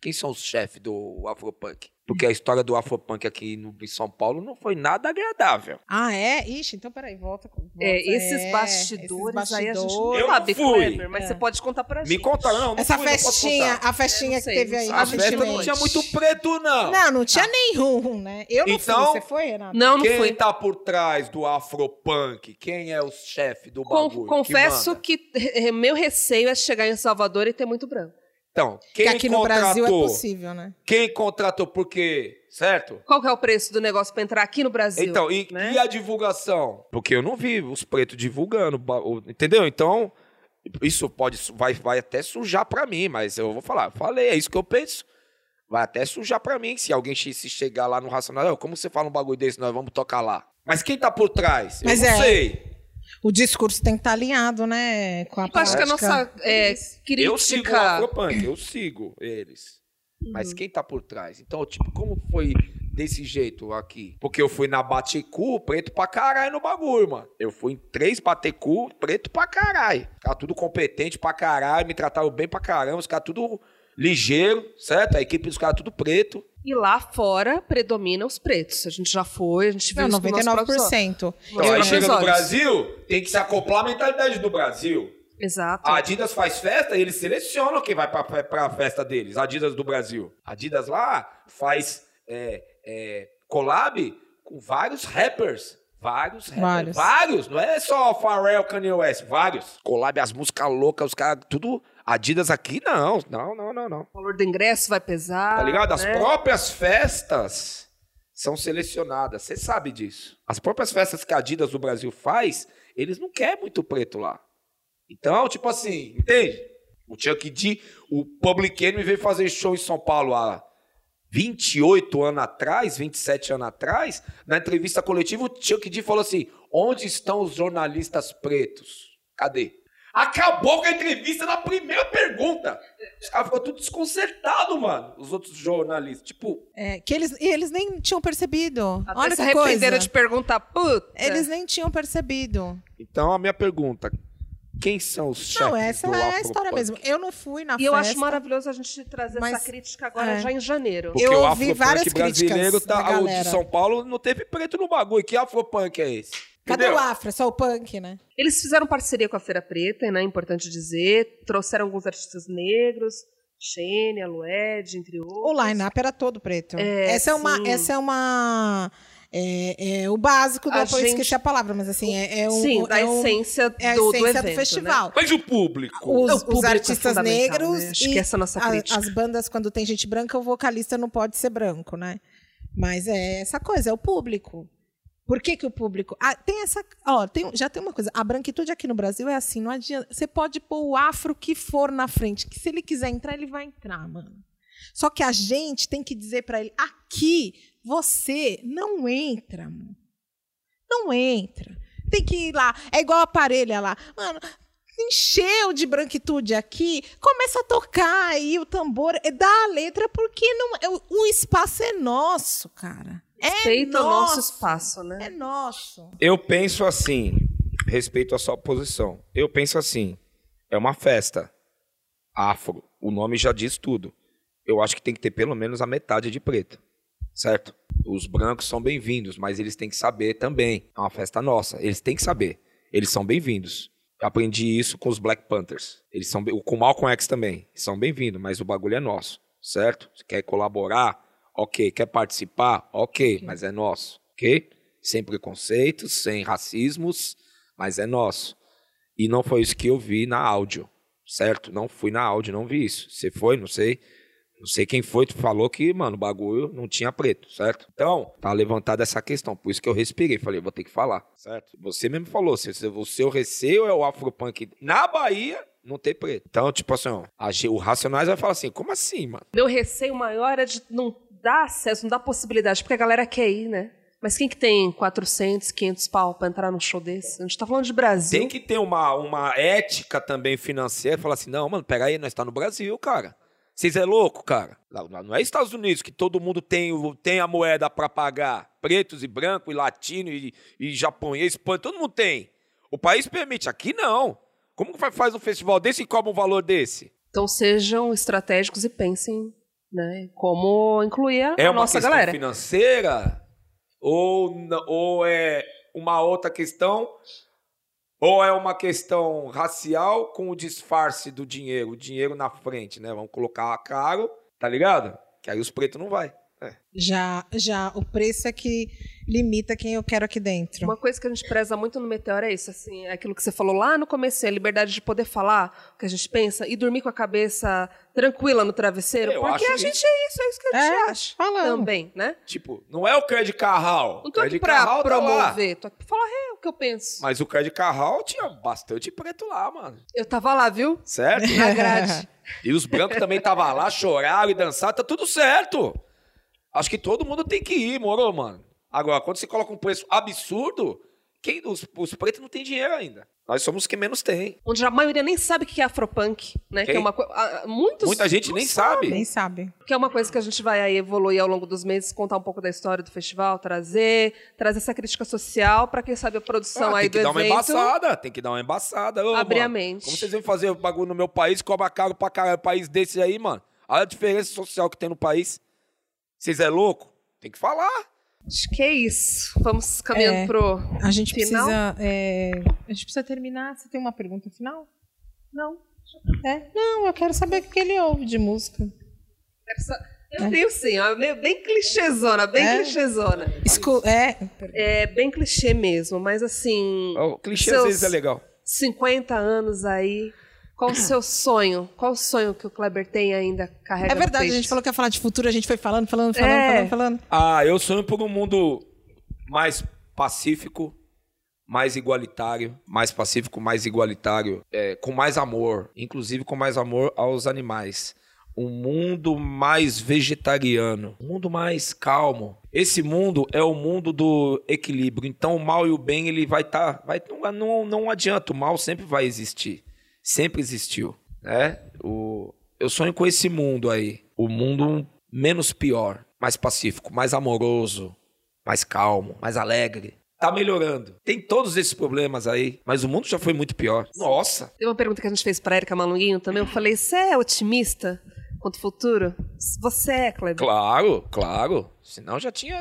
E: Quem são os chefes do Afropunk? Porque a história do Afropunk aqui no, em São Paulo não foi nada agradável.
B: Ah, é? Ixi, então peraí, volta. com- volta.
C: É, esses
B: É,
C: bastidores,
B: esses
C: aí a gente
B: bastidores.
C: não
E: Eu
C: sabe,
E: não fui.
C: Kleber, mas você pode contar pra
E: Me
C: gente.
E: contaram, não. não
B: Essa
E: fui, não
B: festinha,
E: contar.
B: a festinha
C: não
B: que
C: sei,
B: teve
C: não
B: aí.
E: A
C: Ah,
E: festa não tinha muito preto, não.
B: Não, não tinha nenhum, né? Eu não
E: Então-
B: fui. Você foi, Renato?
C: Não, não
E: Quem
C: fui.
E: tá por trás do Afropunk? Quem é o chefe do
C: Con-
E: bagulho?
C: confesso
E: manda?
C: que, eh, meu receio é chegar em Salvador e ter muito branco.
E: Então,
B: Que
E: quem
B: aqui no? Brasil é possível, né?
E: Quem contratou por quê? Certo?
C: Qual que é o preço do negócio pra entrar aqui no Brasil?
E: Então, e,
C: né?
E: e a divulgação? Porque eu não vi os pretos divulgando, entendeu? Então, isso pode, vai, vai até sujar pra mim, mas eu vou falar, falei, é isso que eu penso. Vai até sujar pra mim, se alguém se chegar lá no Racional, "Ô, como você fala um bagulho desse, nós vamos tocar lá. Mas quem tá por trás? Eu
B: Mas
E: não
B: é.
E: sei.
B: O discurso tem que estar alinhado, né? Com a
C: Eu acho que a
B: prática.
C: nossa é,
E: Eu sigo o
C: crítica...
E: Afropunk, eu sigo eles. Mas
C: Uhum.
E: quem tá por trás? Então, tipo, como foi desse jeito aqui? Porque eu fui na Batecu, preto pra caralho no bagulho, mano. Eu fui em três Batecu, preto pra caralho. Os caras tudo competente pra caralho, me trataram bem pra caramba, os caras tudo ligeiro, certo? A equipe dos caras tudo preto.
C: E lá fora predominam os pretos. A gente já foi, a gente viu
B: Não,
C: isso com nossos próprios olhos.
B: 99%.
E: Então, aí chega no. Brasil, tem que se acoplar à mentalidade do Brasil.
C: Exato.
E: A Adidas faz festa e eles selecionam quem vai pra, pra festa deles. Adidas do Brasil. Adidas lá faz é, é, collab com vários rappers. Vários rappers.
B: Vários.
E: Vários. Não é só Pharrell, Kanye West. Vários. Collab, as músicas loucas, os caras, tudo... Adidas aqui, não. Não, não, não, não.
C: O valor do ingresso vai pesar.
E: Tá ligado? As
C: né?
E: próprias festas são selecionadas. Você sabe disso. As próprias festas que a Adidas do Brasil faz, eles não querem muito preto lá. Então, tipo assim, entende? O Chuck D, o Public Enemy veio fazer show em São Paulo há 28 anos atrás, 27 anos atrás. Na entrevista coletiva, o Chuck D falou assim: onde estão os jornalistas pretos? Cadê? Acabou com a entrevista na primeira pergunta. Os caras ficou tudo desconcertado, mano. Os outros jornalistas. Tipo,
B: É, que eles, e eles nem tinham percebido.
C: Até
B: Olha
C: se
B: que
C: arrependeram
B: coisa.
C: de perguntar, puta.
B: Eles nem tinham percebido.
E: então a minha pergunta: quem são os chefes
B: Não, essa
E: do
B: é a história
E: Afropunk?
B: mesmo. Eu não fui na
C: E eu
B: festa.
C: acho maravilhoso a gente trazer
B: Mas-
C: essa crítica agora
B: é.
C: já em janeiro.
E: Porque
B: Eu ouvi várias
E: brasileiro
B: críticas
E: tá,
B: da
E: o de
B: galera.
E: São Paulo não teve preto no bagulho. Que Afropunk é esse?
B: Cadê
E: Entendeu?
B: o Afro? É Só o punk, né?
C: Eles fizeram parceria com a Feira Preta, né? Importante dizer. Trouxeram alguns artistas negros, Xênia, Lued, entre outros.
B: O line-up era todo preto.
C: É,
B: essa é uma.
C: sim.
B: Essa é uma é, é o básico da
C: A
B: depois
C: gente-
B: esqueci a palavra, mas assim, é, é um.
C: Sim, da
B: é um-
C: essência do,
B: é a
C: do
B: essência
C: evento,
B: do,
C: né?
B: festival.
E: Mas o público?
B: Os,
C: O
B: os
C: público é
B: artistas
C: fundamental,
B: negros
C: né? Acho
B: e
C: que essa é a nossa
B: a-
C: crítica.
B: as bandas, quando tem gente branca, o vocalista não pode ser branco, né? Mas é essa coisa, é o público. Por que, que o público. Ah, tem essa. Ó, tem, já tem uma coisa. A branquitude aqui no Brasil é assim: não adianta. Você pode pôr o afro que for na frente, que se ele quiser entrar, ele vai entrar, mano. Só que a gente tem que dizer pra ele: aqui você não entra, mano. Não entra. Tem que ir lá. É igual a parelha lá. Mano, encheu de branquitude aqui, começa a tocar aí o tambor, é, dá a letra, porque não, é, o espaço é nosso, cara. É
C: Respeita o
B: nosso,
C: nosso espaço, né?
B: É nosso.
E: Eu penso assim, respeito a sua posição. Eu penso assim, é uma festa afro. O nome já diz tudo. Eu acho que tem que ter pelo menos a metade de preto, certo? Os brancos são bem-vindos, mas eles têm que saber também. É uma festa nossa. Eles têm que saber. Eles são bem-vindos. Eu aprendi isso com os Black Panthers. Eles são com o Malcolm X também. São bem-vindos, mas o bagulho é nosso, certo? Você quer colaborar? Ok. Quer participar? Ok, mas é nosso, ok? Sem preconceitos, sem racismos, mas é nosso. E não foi isso que eu vi na áudio, certo? Não fui na áudio, não vi isso. Você foi, não sei. Não sei quem foi, tu falou que, mano, o bagulho não tinha preto, certo? Então, tá levantada essa questão. Por isso que eu respirei. Falei, vou ter que falar, certo? Você mesmo falou, se, se o seu receio é o afropunk na Bahia não ter preto. Então, tipo assim, ó, o Racionais vai falar assim, como assim, mano?
C: Meu receio maior é de não dar acesso, não dar possibilidade, porque a galera quer ir, né? Mas quem que tem 400, 500 pau pra entrar num show desse? A gente tá falando de Brasil.
E: Tem que ter uma, uma ética também financeira. Falar assim, não, mano, peraí, nós tá no Brasil, cara. Vocês é louco, cara? Não é Estados Unidos que todo mundo tem, tem a moeda pra pagar. Pretos e brancos, e latino, e, e japonês, espanhol, todo mundo tem. O país permite, aqui não. Como que faz um festival desse e cobra um valor desse?
C: Então sejam estratégicos e pensem, né, como incluir a,
E: É
C: a
E: uma
C: nossa
E: questão
C: galera.
E: financeira? Ou, ou é uma outra questão? Ou é uma questão racial com o disfarce do dinheiro, o dinheiro na frente, né? Vamos colocar caro, tá ligado? Que aí os pretos não vai. É.
B: Já, já o preço é que limita quem eu quero aqui dentro.
C: Uma coisa que a gente preza muito no Meteoro é isso, assim, é aquilo que você falou lá no começo, a liberdade de poder falar o que a gente pensa e dormir com a cabeça tranquila no travesseiro,
E: Eu
C: porque
E: acho
C: a gente
E: isso.
C: é isso, é isso que a gente
B: É,
C: acha
B: falando.
C: também, né?
E: Tipo, não é o Cred Carral.
C: Não tô aqui pra
E: Carral tá
C: promover, tô aqui pra falar é, o que eu penso.
E: Mas o Cred Carral tinha bastante preto lá, mano.
C: Eu tava lá, viu?
E: Certo?
C: Na grade.
E: E os brancos também estavam lá, choraram e dançaram, tá tudo certo. Acho que todo mundo tem que ir, moro, mano? Agora, quando você coloca um preço absurdo, quem, os, os pretos não têm dinheiro ainda. Nós somos os que menos tem.
C: Onde a maioria nem sabe o que é afropunk, né? Que é uma coisa. Muitos
E: Muita gente nem sabe.
B: Nem sabe.
C: Que é uma coisa que a gente vai aí evoluir ao longo dos meses, contar um pouco da história do festival, trazer, trazer essa crítica social para quem sabe a produção
E: Ah,
C: aí
E: tem que
C: do
E: dar uma
C: evento.
E: embaçada, tem que dar uma embaçada. Ô,
C: Abrir
E: mano,
C: a mente.
E: Como vocês vêm fazer o bagulho no meu país, cobra caro pra caralho, país desse aí, mano? Olha a diferença social que tem no país. Vocês é louco? Tem que falar.
C: Acho que é isso. Vamos caminhando
B: É.
C: pro
B: A gente
C: final.
B: precisa. é, a gente precisa terminar. Você tem uma pergunta final? Não. É? Não, eu quero saber o que ele ouve de música.
C: Eu tenho sim, ó, bem clichêzona, bem
B: É?
C: clichêzona.
B: Escu é,
C: É bem clichê mesmo, mas assim,
E: O clichê às vezes é legal.
C: 50 anos aí, qual o seu sonho? Qual o sonho que o Kleber tem ainda carrega
B: é verdade, a gente falou que ia falar de futuro, a gente foi falando, falando, falando,
C: É.
B: falando, falando.
E: Ah, eu sonho por um mundo mais pacífico, mais igualitário, mais pacífico, mais igualitário, é, com mais amor, inclusive com mais amor aos animais. Um mundo mais vegetariano, um mundo mais calmo. Esse mundo é o mundo do equilíbrio. Então, o mal e o bem ele vai estar, vai não, não, não adianta. O mal sempre vai existir, sempre existiu, né? O, eu sonho com esse mundo aí, o mundo menos pior, mais pacífico, mais amoroso, mais calmo, mais alegre. Tá melhorando. Tem todos esses problemas aí, mas o mundo já foi muito pior. Nossa.
C: Tem uma pergunta que a gente fez pra Erika Malunguinho também. Eu falei: você é otimista quanto ao futuro? Você é, Kleber.
E: Claro, claro. Senão já tinha.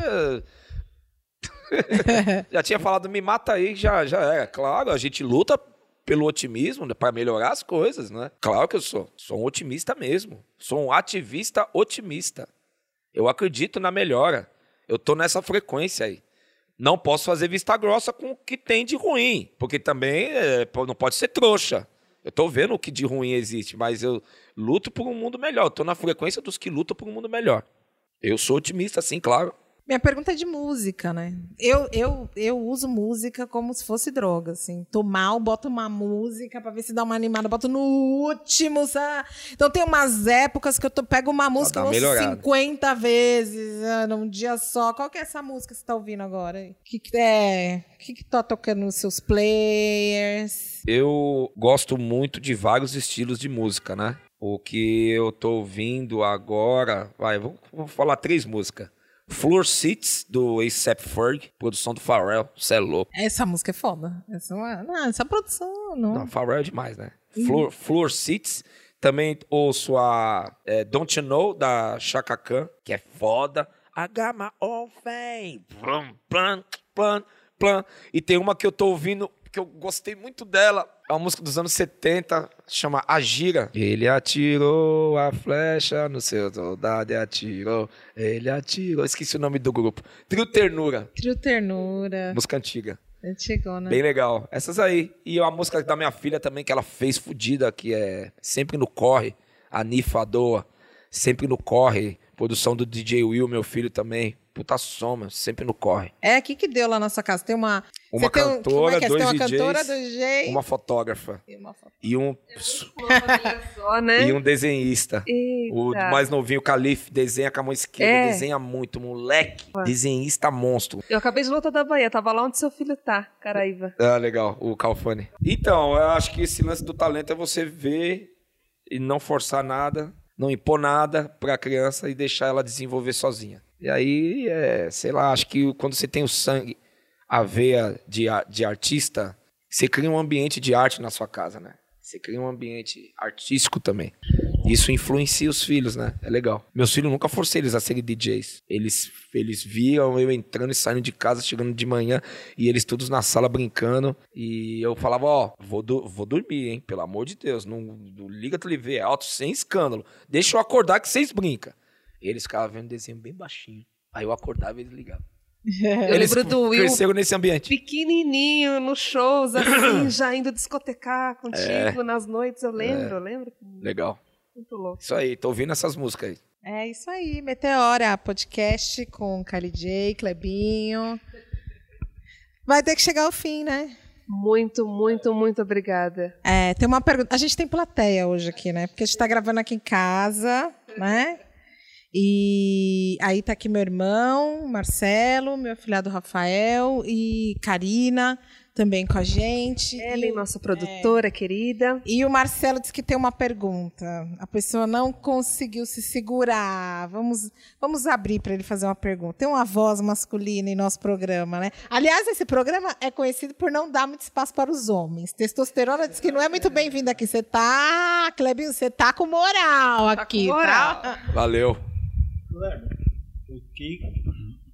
E: já tinha falado, me mata aí, já, já era. Claro, a gente luta pelo otimismo né, para melhorar as coisas, né? Claro que eu sou. Sou um otimista mesmo. Sou um ativista otimista. Eu acredito na melhora. Eu tô nessa frequência aí. Não posso fazer vista grossa com o que tem de ruim, porque também é, não pode ser trouxa. Eu tô vendo o que de ruim existe, mas eu luto por um mundo melhor. Eu tô na frequência dos que lutam por um mundo melhor. Eu sou otimista, sim, claro.
B: Minha pergunta é de música, né? Eu, eu, eu uso música como se fosse droga, assim. Tô mal, boto uma música pra ver se dá uma animada, boto no último, sabe? Então tem umas épocas que eu tô, pego uma música umas
E: melhorada.
B: 50 vezes, ah, num dia só. Qual que é essa música que você tá ouvindo agora? O que, que é? O que, que tá tocando nos seus players?
E: Eu gosto muito de vários estilos de música, né? O que eu tô ouvindo agora, vai, vou, vou falar três músicas. Floor Seats, do A$AP Ferg, produção do Pharrell, cê é louco.
B: Essa música é foda. Essa, não é- não, essa produção, não.
E: Não, Pharrell é demais, né? Floor, Floor Seats, também ouço a é, Don't You Know, da Chaka Khan, que é foda. I got my own fame. Plum, plum, plum, plum. E tem uma que eu tô ouvindo, que eu gostei muito dela. É uma música dos anos 70, chama Agira. Ele atirou a flecha no seu soldado atirou. Ele atirou. Esqueci o nome do grupo. Trio Ternura,
B: Trio Ternura.
E: música antiga.
B: Antigona.
E: Bem legal. Essas aí. E a música da minha filha também, que ela fez fodida, que é Sempre no Corre, a Nifa Doa. Sempre no Corre. Produção do DJ Will, meu filho também. Puta soma, sempre no corre.
B: É aqui que deu lá na sua casa. Tem uma.
E: Uma
B: você tem um-
E: cantora,
B: é que é?
E: Dois
B: tem uma
E: DJs,
B: cantora, DJ.
E: Uma fotógrafa.
B: e uma foto.
E: E um,
C: Só, né?
E: e um desenhista. O
C: Eita.
E: mais novinho, o Calife, desenha com a mão esquerda,
C: É.
E: desenha muito. Moleque, desenhista monstro.
C: Eu acabei de voltar da Bahia, tava lá onde seu filho tá, Caraíva.
E: Ah, legal, o Calfani. Então, eu acho que esse lance do talento é você ver e não forçar nada, não impor nada pra criança e deixar ela desenvolver sozinha. E aí, é, sei lá, acho que quando você tem o sangue, a veia de, a- de artista, você cria um ambiente de arte na sua casa, né? Você cria um ambiente artístico também. Isso influencia os filhos, né? É legal. Meus filhos nunca forcei eles a serem DJs. Eles, eles viam eu entrando e saindo de casa, chegando de manhã, e eles todos na sala brincando. E eu falava, ó, vou, do- vou dormir, hein? Pelo amor de Deus. Não, não liga a TV, é alto, sem escândalo. Deixa eu acordar que vocês brincam. E eles ficavam vendo desenho bem baixinho. Aí eu acordava e eles ligavam.
C: Eu
E: eles
C: lembro do Will
E: nesse ambiente.
C: pequenininho, nos shows, assim, já indo discotecar contigo
E: É.
C: nas noites, eu lembro, eu lembro.
E: Legal.
C: Muito louco.
E: Isso aí, tô ouvindo essas músicas aí.
B: É isso aí, Meteora, podcast com Kylie J, Clebinho. Vai ter que chegar ao fim, né?
C: Muito, muito, muito obrigada.
B: É, tem uma pergunta. A gente tem plateia hoje aqui, né? Porque a gente tá gravando aqui em casa, né? E aí tá aqui meu irmão, Marcelo, meu filhado Rafael e Karina também com a gente.
C: Ellen,
B: E-
C: nossa produtora querida.
B: E o Marcelo disse que tem uma pergunta. A pessoa não conseguiu se segurar. Vamos, vamos abrir para ele fazer uma pergunta. Tem uma voz masculina em nosso programa, né? Aliás, esse programa é conhecido por não dar muito espaço para os homens. Testosterona diz que não é muito bem-vinda aqui. Você tá, Clebinho, você tá com moral aqui,
C: moral.
B: tá?
E: Valeu.
I: Kleber, o que...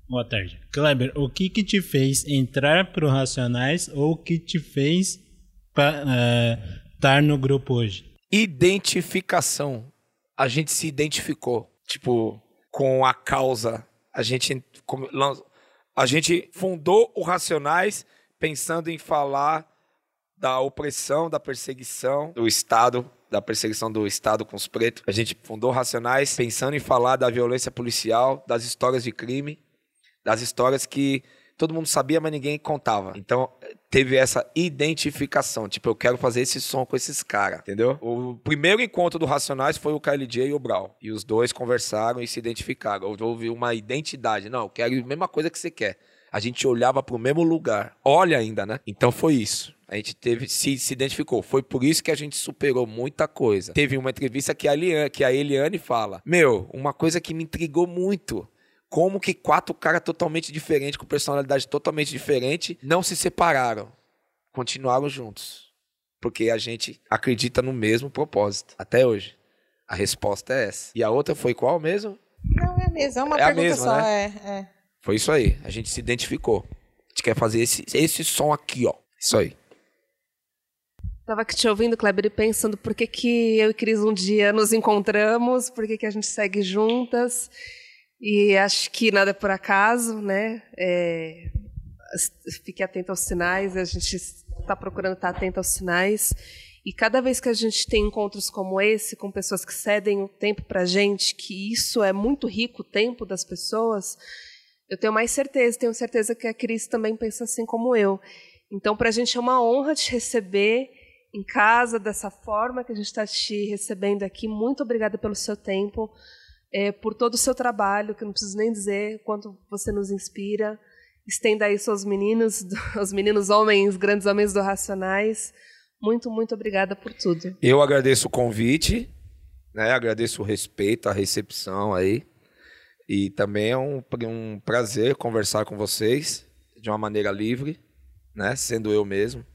I: Boa tarde. Kleber, o que que te fez entrar pro Racionais ou o que te fez estar no grupo hoje?
E: Identificação. A gente se identificou, tipo, com a causa. A gente, a gente fundou o Racionais pensando em falar da opressão, da perseguição do Estado, da perseguição do Estado com os pretos. A gente fundou Racionais pensando em falar da violência policial, das histórias de crime, das histórias que todo mundo sabia, mas ninguém contava. Então, teve essa identificação. Tipo, eu quero fazer esse som com esses caras, entendeu? O primeiro encontro do Racionais foi o KLJ e o Brau. E os dois conversaram e se identificaram. Houve uma identidade. Não, eu quero a mesma coisa que você quer. A gente olhava pro mesmo lugar. Olha ainda, né? Então foi isso. A gente teve, se, se identificou. Foi por isso que a gente superou muita coisa. Teve uma entrevista que a, que a Eliane fala: Meu, uma coisa que me intrigou muito. Como que quatro caras totalmente diferentes, com personalidade totalmente diferente, não se separaram. Continuaram juntos. Porque a gente acredita no mesmo propósito. Até hoje. A resposta é essa. E a outra foi qual mesmo?
B: Não é mesmo, é uma
E: É a
B: pergunta
E: mesma,
B: só.
E: né?
B: É, é.
E: Foi isso aí. A gente se identificou. A gente quer fazer esse, esse som aqui, ó. Isso aí.
C: Tava aqui te ouvindo, Kleber, e pensando por que, que eu e Cris um dia nos encontramos, por que, que a gente segue juntas. E acho que nada é por acaso, né? É, fique atento aos sinais, a gente está procurando estar atento aos sinais. E cada vez que a gente tem encontros como esse, com pessoas que cedem o tempo para a gente, que isso é muito rico, o tempo das pessoas, Eu tenho mais certeza, tenho certeza que a Cris também pensa assim como eu. Então, para a gente é uma honra te receber em casa dessa forma que a gente está te recebendo aqui. Muito obrigada pelo seu tempo, é, por todo o seu trabalho, que não preciso nem dizer quanto você nos inspira. Estenda aí seus meninos, os meninos homens, grandes homens do Racionais. Muito, muito obrigada por tudo.
E: Eu agradeço o convite, né? agradeço o respeito, a recepção aí. E também é um, um prazer conversar com vocês de uma maneira livre, né? Sendo eu mesmo.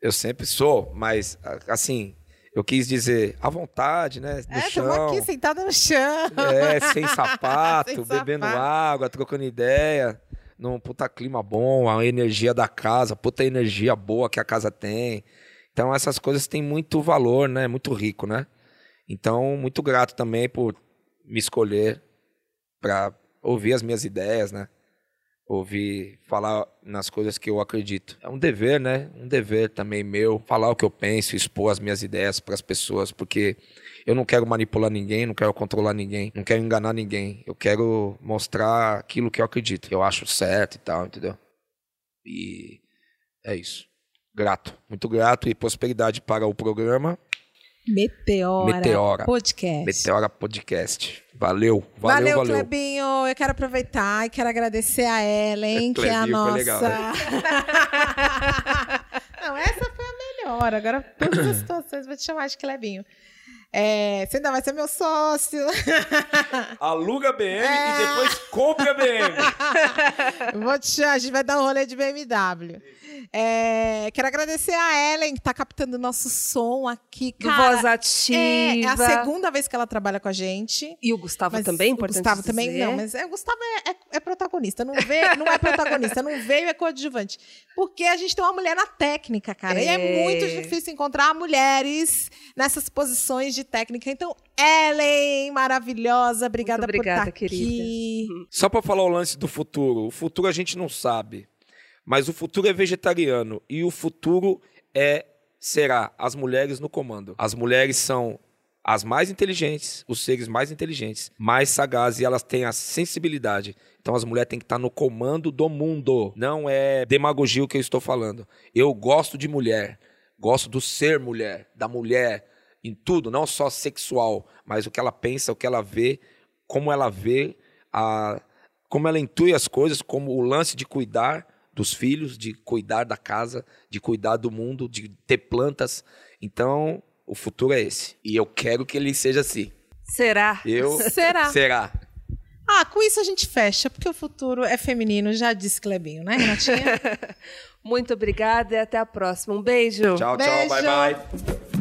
E: Eu sempre sou, mas assim, eu quis dizer à vontade, né? No
B: é,
E: chão.
B: aqui sentada no chão.
E: É, sem sapato,
B: Sem
E: bebendo
B: sapato.
E: água, trocando ideia. Num puta clima bom, a energia da casa, puta energia boa que a casa tem. Então essas coisas têm muito valor, né? Muito rico, né? Então, muito grato também por me escolher para ouvir as minhas ideias, né? Ouvir falar nas coisas que eu acredito. É um dever, né? Um dever também meu, falar o que eu penso, expor as minhas ideias para as pessoas, porque eu não quero manipular ninguém, não quero controlar ninguém, não quero enganar ninguém. Eu quero mostrar aquilo que eu acredito, que eu acho certo e tal, entendeu? E é isso. Grato, muito grato e prosperidade para o programa
B: Meteora,
E: Meteora.
B: Podcast.
E: Meteora Podcast. Valeu, valeu,
B: Valeu,
E: valeu.
B: Clebinho. Eu quero aproveitar e quero agradecer a Ellen, que é a nossa.
E: legal,
B: Não, essa foi a melhor. Agora, todas as situações, vou te chamar de Clebinho. É, você ainda vai ser meu sócio.
E: Aluga BM
B: É.
E: e depois compra a BM.
B: Vou te chamar, a gente vai dar um rolê de BMW. É, quero agradecer a Ellen, que tá captando o nosso som aqui. Cara,
C: Voz Ativa.
B: É, é a segunda vez que ela trabalha com a gente.
C: E o Gustavo
B: Mas
C: também,
B: o
C: importante
B: Gustavo também,
C: dizer.
B: não, mas é, o Gustavo é, é- é protagonista, não, vê, não é protagonista, não veio, é coadjuvante. Porque a gente tem uma mulher na técnica, cara. E é
C: É.
B: muito difícil encontrar mulheres nessas posições de técnica. Então, Ellen, maravilhosa, obrigada,
C: Muito obrigada,
B: por estar
C: querida.
B: aqui.
E: Só pra falar o lance do futuro. O futuro a gente não sabe. Mas o futuro é vegetariano. E o futuro é será as mulheres no comando. As mulheres são as mais inteligentes, os seres mais inteligentes, mais sagazes e elas têm a sensibilidade. Então as mulheres têm que estar no comando do mundo. Não é demagogia o que eu estou falando. Eu gosto de mulher. Gosto do ser mulher, da mulher em tudo, não só sexual, mas o que ela pensa, o que ela vê, como ela vê, a, como ela intui as coisas, como o lance de cuidar dos filhos, de cuidar da casa, de cuidar do mundo, de ter plantas. Então, o futuro é esse. E eu quero que ele seja assim.
C: Será?
E: Eu
B: Será?
E: será.
B: Ah, com isso a gente fecha, porque o futuro é feminino, já disse Clebinho, né, Renatinha?
C: Muito obrigada e até a próxima. Um beijo.
E: Tchau, tchau,
B: Beijo.
E: bye bye.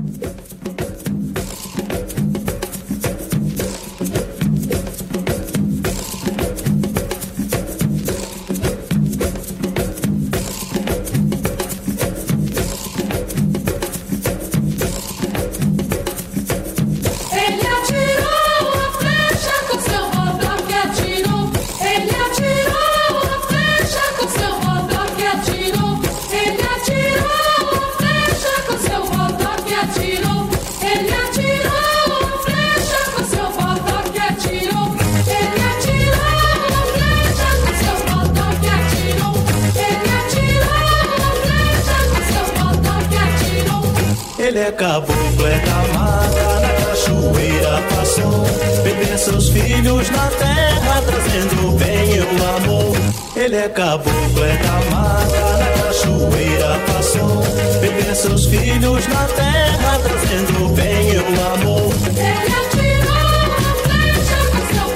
J: Mata, na cachoeira passou. Beber seus filhos na terra, trazendo o bem e o amor. Ele
K: atirou a flecha com seu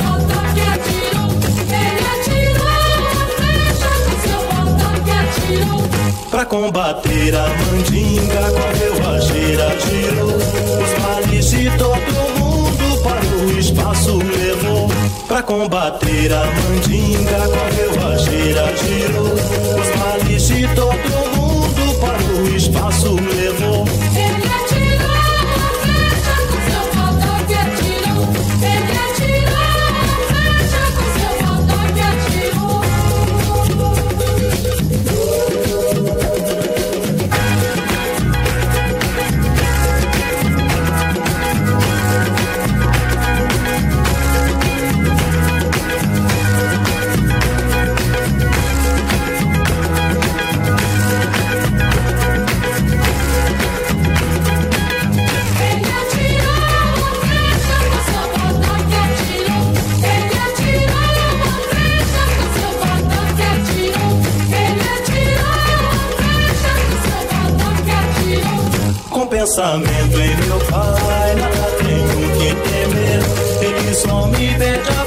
K: que atirou. Ele atirou a flecha com seu que atirou.
J: Pra combater a mandinga, correu a gira, girou. Os males de todo o espaço levou. Pra combater a mandinga, correu a gira, girou. Os males de todo mundo para o espaço levou. pensamento em meu Pai, não tenho que temer, Ele só me
K: beija